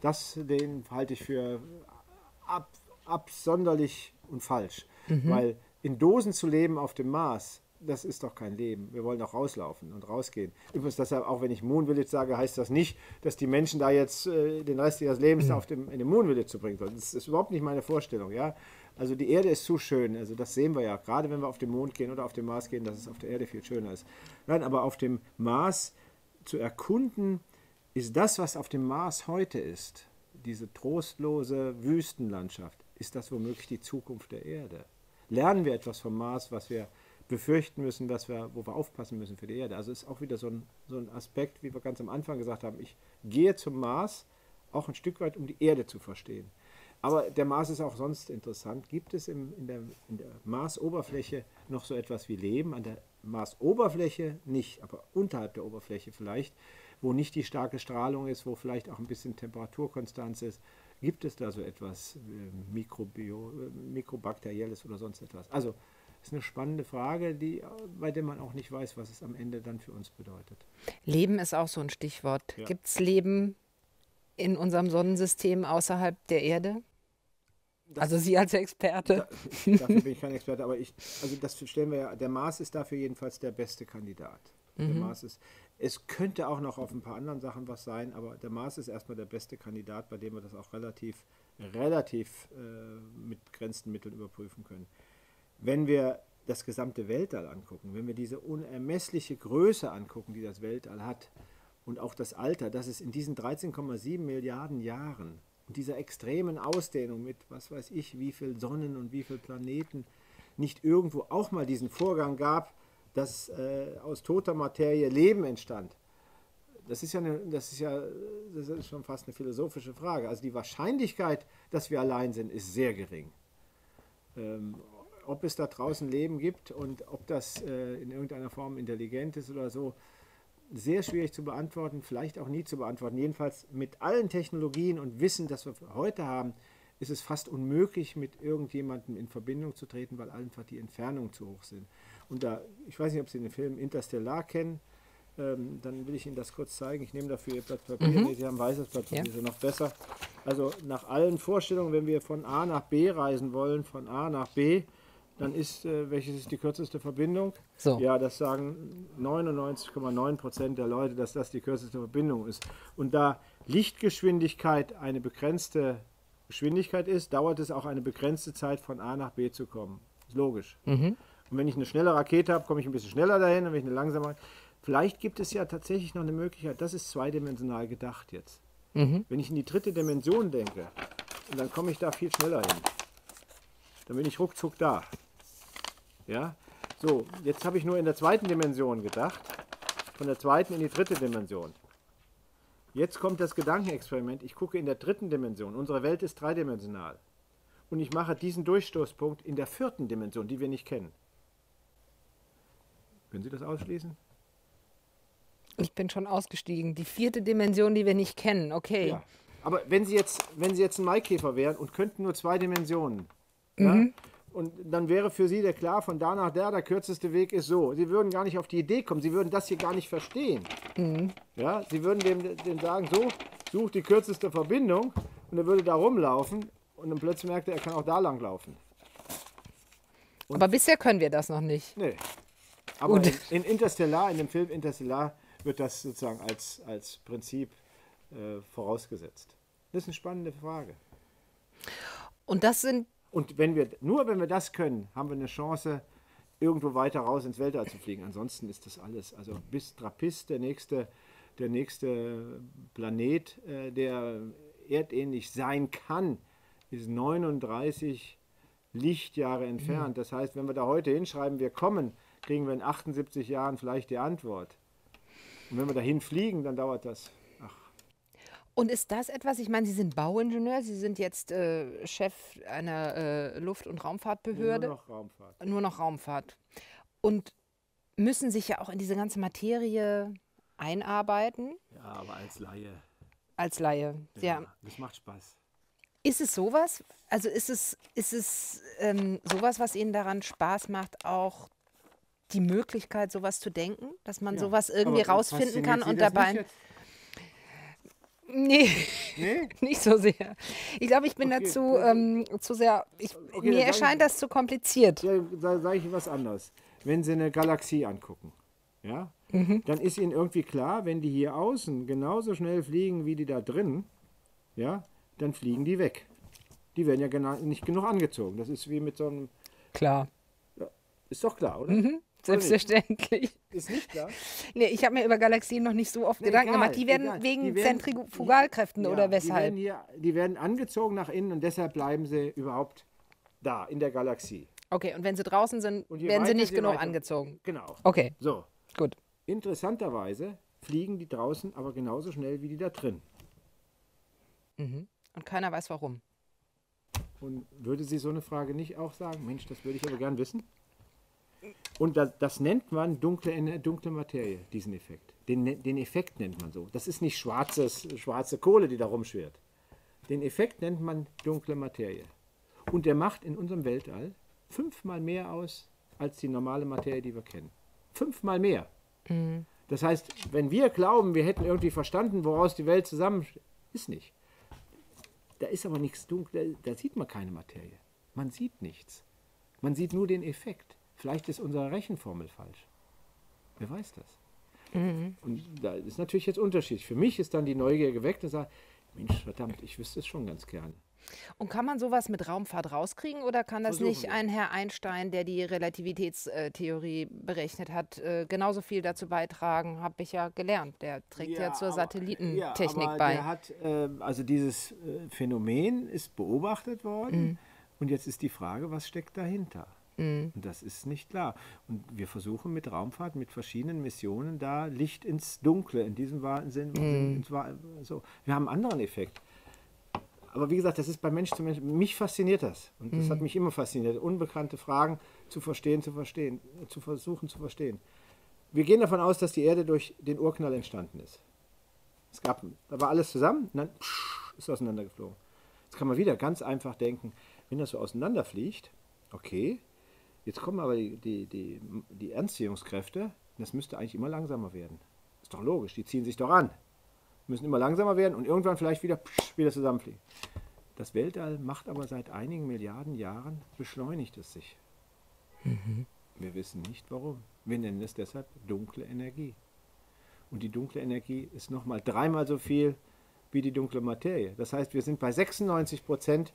das den halte ich für ab, absonderlich und falsch. Mhm. Weil in Dosen zu leben auf dem Mars, das ist doch kein Leben. Wir wollen doch rauslaufen und rausgehen. Übrigens, deshalb, auch wenn ich Moon Village sage, heißt das nicht, dass die Menschen da jetzt äh, den Rest ihres Lebens mhm. auf dem, in den Moon Village zu bringen sollen. Das ist überhaupt nicht meine Vorstellung. Ja? Also die Erde ist zu schön. Also das sehen wir ja. Gerade wenn wir auf den Mond gehen oder auf den Mars gehen, dass es auf der Erde viel schöner ist. Nein, aber auf dem Mars zu erkunden, ist das, was auf dem Mars heute ist, diese trostlose Wüstenlandschaft, ist das womöglich die Zukunft der Erde? Lernen wir etwas vom Mars, was wir befürchten müssen, was wir, wo wir aufpassen müssen für die Erde? Also ist auch wieder so ein, so ein Aspekt, wie wir ganz am Anfang gesagt haben, ich gehe zum Mars auch ein Stück weit, um die Erde zu verstehen. Aber der Mars ist auch sonst interessant. Gibt es im, in, der, in der Marsoberfläche noch so etwas wie Leben? An der Marsoberfläche nicht, aber unterhalb der Oberfläche vielleicht wo nicht die starke Strahlung ist, wo vielleicht auch ein bisschen Temperaturkonstanz ist. Gibt es da so etwas äh, Mikrobio, äh, Mikrobakterielles oder sonst etwas? Also ist eine spannende Frage, die, bei der man auch nicht weiß, was es am Ende dann für uns bedeutet. Leben ist auch so ein Stichwort. Ja. Gibt es Leben in unserem Sonnensystem außerhalb der Erde? Das also Sie als Experte. Da, dafür bin ich kein Experte, aber ich, also das stellen wir ja, der Mars ist dafür jedenfalls der beste Kandidat. Der mhm. Mars ist, es könnte auch noch auf ein paar anderen Sachen was sein, aber der Mars ist erstmal der beste Kandidat, bei dem wir das auch relativ, relativ äh, mit grenzten Mitteln überprüfen können. Wenn wir das gesamte Weltall angucken, wenn wir diese unermessliche Größe angucken, die das Weltall hat, und auch das Alter, dass es in diesen 13,7 Milliarden Jahren und dieser extremen Ausdehnung mit, was weiß ich, wie viel Sonnen und wie viel Planeten nicht irgendwo auch mal diesen Vorgang gab, dass äh, aus toter Materie Leben entstand. Das ist, ja eine, das, ist ja das ist schon fast eine philosophische Frage. Also die Wahrscheinlichkeit, dass wir allein sind, ist sehr gering. Ähm, ob es da draußen Leben gibt und ob das äh, in irgendeiner Form intelligent ist oder so, sehr schwierig zu beantworten, vielleicht auch nie zu beantworten. Jedenfalls mit allen Technologien und Wissen, das wir heute haben, ist es fast unmöglich, mit irgendjemandem in Verbindung zu treten, weil einfach die Entfernungen zu hoch sind. Und da, ich weiß nicht, ob Sie den Film Interstellar kennen, Ähm, dann will ich Ihnen das kurz zeigen. Ich nehme dafür Ihr Blatt Papier. Mhm. Nee, Sie haben weißes Blatt Papier, Ja. ist ja noch besser. Also nach allen Vorstellungen, wenn wir von A nach B reisen wollen, von A nach B, dann ist, äh, welches ist die kürzeste Verbindung? So. Ja, das sagen 99,9 Prozent der Leute, dass das die kürzeste Verbindung ist. Und da Lichtgeschwindigkeit eine begrenzte Geschwindigkeit ist, dauert es auch eine begrenzte Zeit von A nach B zu kommen. Ist logisch. Und wenn ich eine schnelle Rakete habe, komme ich ein bisschen schneller dahin. Und wenn ich eine langsame. Vielleicht gibt es ja tatsächlich noch eine Möglichkeit, das ist zweidimensional gedacht jetzt. Wenn ich in die dritte Dimension denke, dann komme ich da viel schneller hin. Dann bin ich ruckzuck da. Ja? So, jetzt habe ich nur in der zweiten Dimension gedacht. Von der zweiten in die dritte Dimension. Jetzt kommt das Gedankenexperiment. Ich gucke in der dritten Dimension. Unsere Welt ist dreidimensional. Und ich mache diesen Durchstoßpunkt in der vierten Dimension, die wir nicht kennen. Können Sie das ausschließen? Ich bin schon ausgestiegen. Die vierte Dimension, die wir nicht kennen. Okay. Ja. Aber wenn Sie jetzt, wenn Sie jetzt ein Maikäfer wären und könnten nur zwei Dimensionen, Mhm. ja, und dann wäre für Sie der klar, von da nach da, der kürzeste Weg ist so. Sie würden gar nicht auf die Idee kommen, Sie würden das hier gar nicht verstehen. Mhm. Ja, Sie würden dem, dem sagen, so, such die kürzeste Verbindung und er würde da rumlaufen und dann plötzlich merkt er, er kann auch da lang laufen. Aber bisher können wir das noch nicht. Nee. Aber in, in Interstellar, in dem Film Interstellar, wird das sozusagen als, als Prinzip äh, vorausgesetzt. Das ist eine spannende Frage. Und das sind Und wenn wir, nur wenn wir das können, haben wir eine Chance, irgendwo weiter raus ins Weltall zu fliegen. Ansonsten ist das alles, also bis Trappist, der nächste, der nächste Planet, äh, der erdähnlich sein kann, ist 39 Lichtjahre entfernt. Das heißt, wenn wir da heute hinschreiben, wir kommen, kriegen wir in 78 Jahren vielleicht die Antwort. Und wenn wir dahin fliegen, dann dauert das. Und ist das etwas, ich meine, Sie sind Bauingenieur, Sie sind jetzt äh, Chef einer äh, Luft- und Raumfahrtbehörde. nur noch Raumfahrt. Nur noch Raumfahrt. Und müssen sich ja auch in diese ganze Materie einarbeiten Ja, aber als Laie. als Laie. Ja. Das macht Spaß. Ist es sowas? Also ist es, ist es ähm, sowas, was Ihnen daran Spaß macht, auch die Möglichkeit, sowas zu denken, dass man Ja. sowas irgendwie Aber rausfinden kann und dabei. Nee, Nee? nicht so sehr. Ich glaube, ich bin Okay, dazu ähm, zu sehr. Ich, Okay, mir erscheint ich- das zu kompliziert. Ja, da sage ich Ihnen was anderes. Wenn Sie eine Galaxie angucken, ja, Mhm. dann ist Ihnen irgendwie klar, wenn die hier außen genauso schnell fliegen wie die da drin, ja, dann fliegen die weg. Die werden ja nicht genug angezogen. Das ist wie mit so einem. Klar. Ist doch klar, oder? Mhm, selbstverständlich. Ist nicht klar? Nee, ich habe mir über Galaxien noch nicht so oft Nee, Gedanken egal, gemacht. Die werden egal. wegen Die werden- Zentrifugalkräften Ja, oder Die weshalb? werden, hier, die werden angezogen nach innen und deshalb bleiben sie überhaupt da, in der Galaxie. Okay, und wenn sie draußen sind, werden sie nicht genug angezogen. Genau. Okay, So. gut. Interessanterweise fliegen die draußen aber genauso schnell wie die da drin. Und keiner weiß warum. Und würde sie so eine Frage nicht auch sagen, Mensch, das würde ich aber gern wissen? Und das, das nennt man dunkle, dunkle Materie, diesen Effekt. Den, ne- den Effekt nennt man so. Das ist nicht schwarzes, schwarze Kohle, die da rumschwirrt. Den Effekt nennt man dunkle Materie. Und der macht in unserem Weltall fünfmal mehr aus als die normale Materie, die wir kennen. Fünfmal mehr. Das heißt, wenn wir glauben, wir hätten irgendwie verstanden, woraus die Welt zusammensteht, ist nicht. Da ist aber nichts dunkel, da sieht man keine Materie. Man sieht nichts. Man sieht nur den Effekt. Vielleicht ist unsere Rechenformel falsch. Wer weiß das? Und da ist natürlich jetzt unterschiedlich. Für mich ist dann die Neugier geweckt und sagt, Mensch, verdammt, ich wüsste es schon ganz gerne. Und kann man sowas mit Raumfahrt rauskriegen oder kann das Versuchen nicht wir. ein Herr Einstein, der die Relativitätstheorie berechnet hat, äh, genauso viel dazu beitragen? Habe ich ja gelernt. Der trägt ja, zur aber- Satellitentechnik ja, bei. Der hat, äh, also dieses äh, Phänomen ist beobachtet worden Mhm. und jetzt ist die Frage, was steckt dahinter? Und das ist nicht klar. Und wir versuchen mit Raumfahrt, mit verschiedenen Missionen da Licht ins Dunkle, in diesem wahren Sinn. Mhm. so. Wir haben einen anderen Effekt. Aber wie gesagt, das ist bei Mensch zu Mensch. Mich fasziniert das. Und das Mhm. hat mich immer fasziniert. Unbekannte Fragen zu verstehen, zu verstehen, zu versuchen zu verstehen. Wir gehen davon aus, dass die Erde durch den Urknall entstanden ist. Es gab, da war alles zusammen und dann psch, ist auseinandergeflogen. Jetzt kann man wieder ganz einfach denken, wenn das so auseinanderfliegt, okay, jetzt kommen aber die, die, die, die Anziehungskräfte, das müsste eigentlich immer langsamer werden. Ist doch logisch, die ziehen sich doch an. Müssen immer langsamer werden und irgendwann vielleicht wieder, psch, wieder zusammenfliegen. Das Weltall macht aber seit einigen Milliarden Jahren, beschleunigt es sich. Mhm. Wir wissen nicht warum. Wir nennen es deshalb dunkle Energie. Und die dunkle Energie ist nochmal dreimal so viel wie die dunkle Materie. Das heißt, wir sind bei 96 Prozent,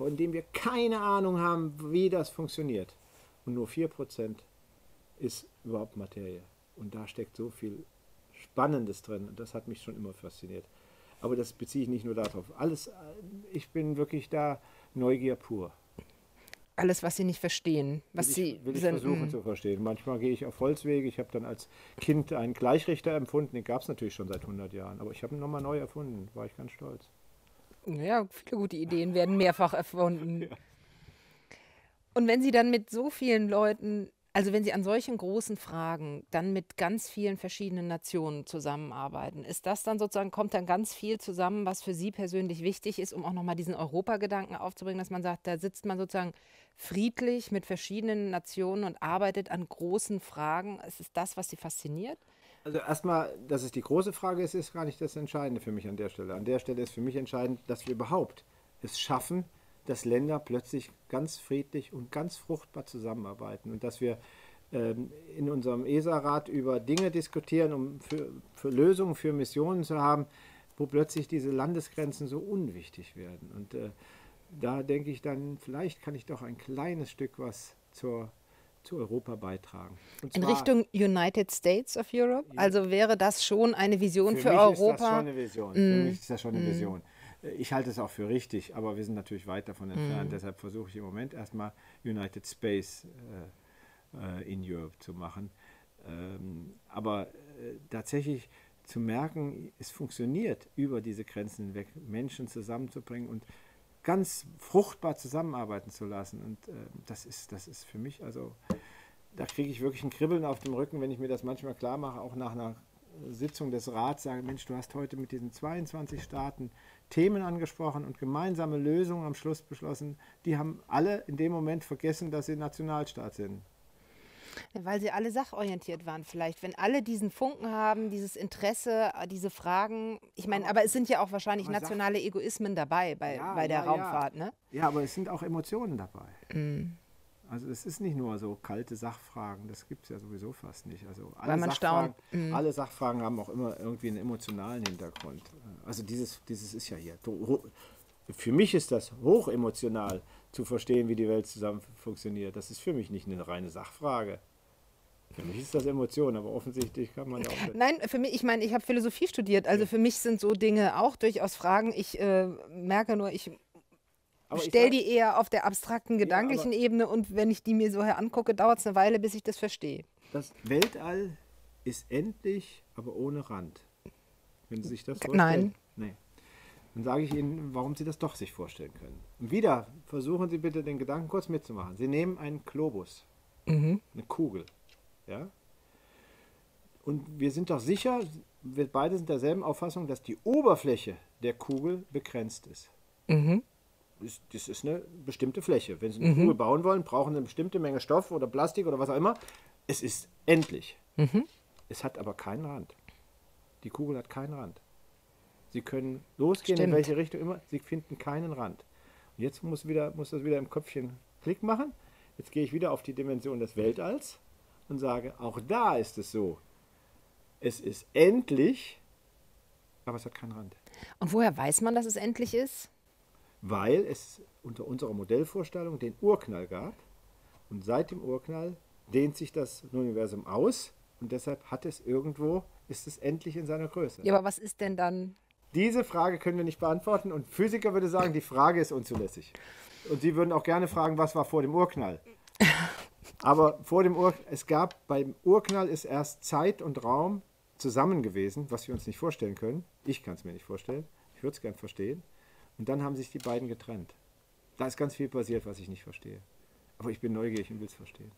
von dem wir keine Ahnung haben, wie das funktioniert. Und nur 4 Prozent ist überhaupt Materie. Und da steckt so viel Spannendes drin. Und das hat mich schon immer fasziniert. Aber das beziehe ich nicht nur darauf. Alles, ich bin wirklich da Neugier pur. Alles, was Sie nicht verstehen, was will Sie ich, will ich versuchen zu verstehen. Manchmal gehe ich auf Holzwege. Ich habe dann als Kind einen Gleichrichter empfunden. Den gab es natürlich schon seit 100 Jahren. Aber ich habe ihn nochmal neu erfunden. War ich ganz stolz. Ja, viele gute Ideen werden mehrfach erfunden. ja. Und wenn Sie dann mit so vielen Leuten also wenn Sie an solchen großen Fragen dann mit ganz vielen verschiedenen Nationen zusammenarbeiten, ist das dann sozusagen, kommt dann ganz viel zusammen, was für Sie persönlich wichtig ist, um auch nochmal diesen Europagedanken aufzubringen, dass man sagt, da sitzt man sozusagen friedlich mit verschiedenen Nationen und arbeitet an großen Fragen. Ist es das, was Sie fasziniert? Also erstmal, dass es die große Frage ist, ist gar nicht das Entscheidende für mich an der Stelle. An der Stelle ist für mich entscheidend, dass wir überhaupt es schaffen, dass Länder plötzlich ganz friedlich und ganz fruchtbar zusammenarbeiten und dass wir ähm, in unserem ESA-Rat über Dinge diskutieren, um für, für, Lösungen, für Missionen zu haben, wo plötzlich diese Landesgrenzen so unwichtig werden. Und äh, da denke ich dann, vielleicht kann ich doch ein kleines Stück was zur zu Europa beitragen. in Richtung United States of Europe? Also wäre das schon eine Vision für, für Europa? Ist das schon eine Vision. Mm. Für mich ist das schon eine mm. Vision. Ich halte es auch für richtig, aber wir sind natürlich weit davon entfernt. Mhm. Deshalb versuche ich im Moment erstmal United Space äh, äh, in Europe zu machen. Ähm, aber äh, tatsächlich zu merken, es funktioniert über diese Grenzen hinweg, Menschen zusammenzubringen und ganz fruchtbar zusammenarbeiten zu lassen. Und äh, das, ist, das ist für mich, also da kriege ich wirklich ein Kribbeln auf dem Rücken, wenn ich mir das manchmal klar mache, auch nach einer Sitzung des Rats sage, Mensch, du hast heute mit diesen 22 Staaten Themen angesprochen und gemeinsame Lösungen am Schluss beschlossen. Die haben alle in dem Moment vergessen, dass sie Nationalstaat sind. Weil sie alle sachorientiert waren, vielleicht. Wenn alle diesen Funken haben, dieses Interesse, äh, diese Fragen. Ich meine, aber es sind ja auch wahrscheinlich nationale Egoismen dabei bei, ja, bei der ja, Raumfahrt, ja. ne? Ja, aber es sind auch Emotionen dabei. Mhm. Also es ist nicht nur so kalte Sachfragen, das gibt es ja sowieso fast nicht. Also alle, Weil man Sachfragen, mhm. alle Sachfragen haben auch immer irgendwie einen emotionalen Hintergrund. Also dieses, dieses ist ja hier. Für mich ist das hochemotional zu verstehen, wie die Welt zusammen funktioniert. Das ist für mich nicht eine reine Sachfrage. Für mich ist das Emotion, aber offensichtlich kann man ja auch. Nein, für mich, ich meine, ich habe Philosophie studiert, also ja. für mich sind so Dinge auch durchaus Fragen. Ich äh, merke nur, ich aber stell die eher auf der abstrakten, gedanklichen ja, Ebene und wenn ich die mir so her angucke, dauert es eine Weile, bis ich das verstehe. Das Weltall ist endlich, aber ohne Rand. Wenn Sie sich das vorstellen. Nein. Dann sage ich Ihnen, warum Sie das doch sich vorstellen können. Und wieder, versuchen Sie bitte den Gedanken kurz mitzumachen. Sie nehmen einen Globus, mhm. eine Kugel. Ja? Und wir sind doch sicher, wir beide sind derselben Auffassung, dass die Oberfläche der Kugel begrenzt ist. Mhm das ist eine bestimmte Fläche. Wenn Sie eine mhm. Kugel bauen wollen, brauchen Sie eine bestimmte Menge Stoff oder Plastik oder was auch immer. Es ist endlich. Mhm. Es hat aber keinen Rand. Die Kugel hat keinen Rand. Sie können losgehen, Stimmt. in welche Richtung immer, Sie finden keinen Rand. Und jetzt muss, wieder, muss das wieder im Köpfchen Klick machen. Jetzt gehe ich wieder auf die Dimension des Weltalls und sage, auch da ist es so. Es ist endlich, aber es hat keinen Rand. Und woher weiß man, dass es endlich ist? weil es unter unserer Modellvorstellung den Urknall gab. Und seit dem Urknall dehnt sich das Universum aus und deshalb hat es irgendwo, ist es endlich in seiner Größe. Ja, aber was ist denn dann? Diese Frage können wir nicht beantworten und Physiker würde sagen, die Frage ist unzulässig. Und sie würden auch gerne fragen, was war vor dem Urknall? Aber vor dem Ur es gab beim Urknall ist erst Zeit und Raum zusammen gewesen, was wir uns nicht vorstellen können. Ich kann es mir nicht vorstellen. Ich würde es gern verstehen. Und dann haben sich die beiden getrennt. Da ist ganz viel passiert, was ich nicht verstehe. Aber ich bin neugierig und will es verstehen.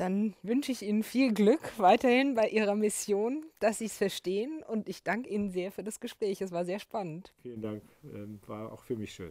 Dann wünsche ich Ihnen viel Glück weiterhin bei Ihrer Mission, dass Sie es verstehen. Und ich danke Ihnen sehr für das Gespräch. Es war sehr spannend. Vielen Dank. Ähm, war auch für mich schön.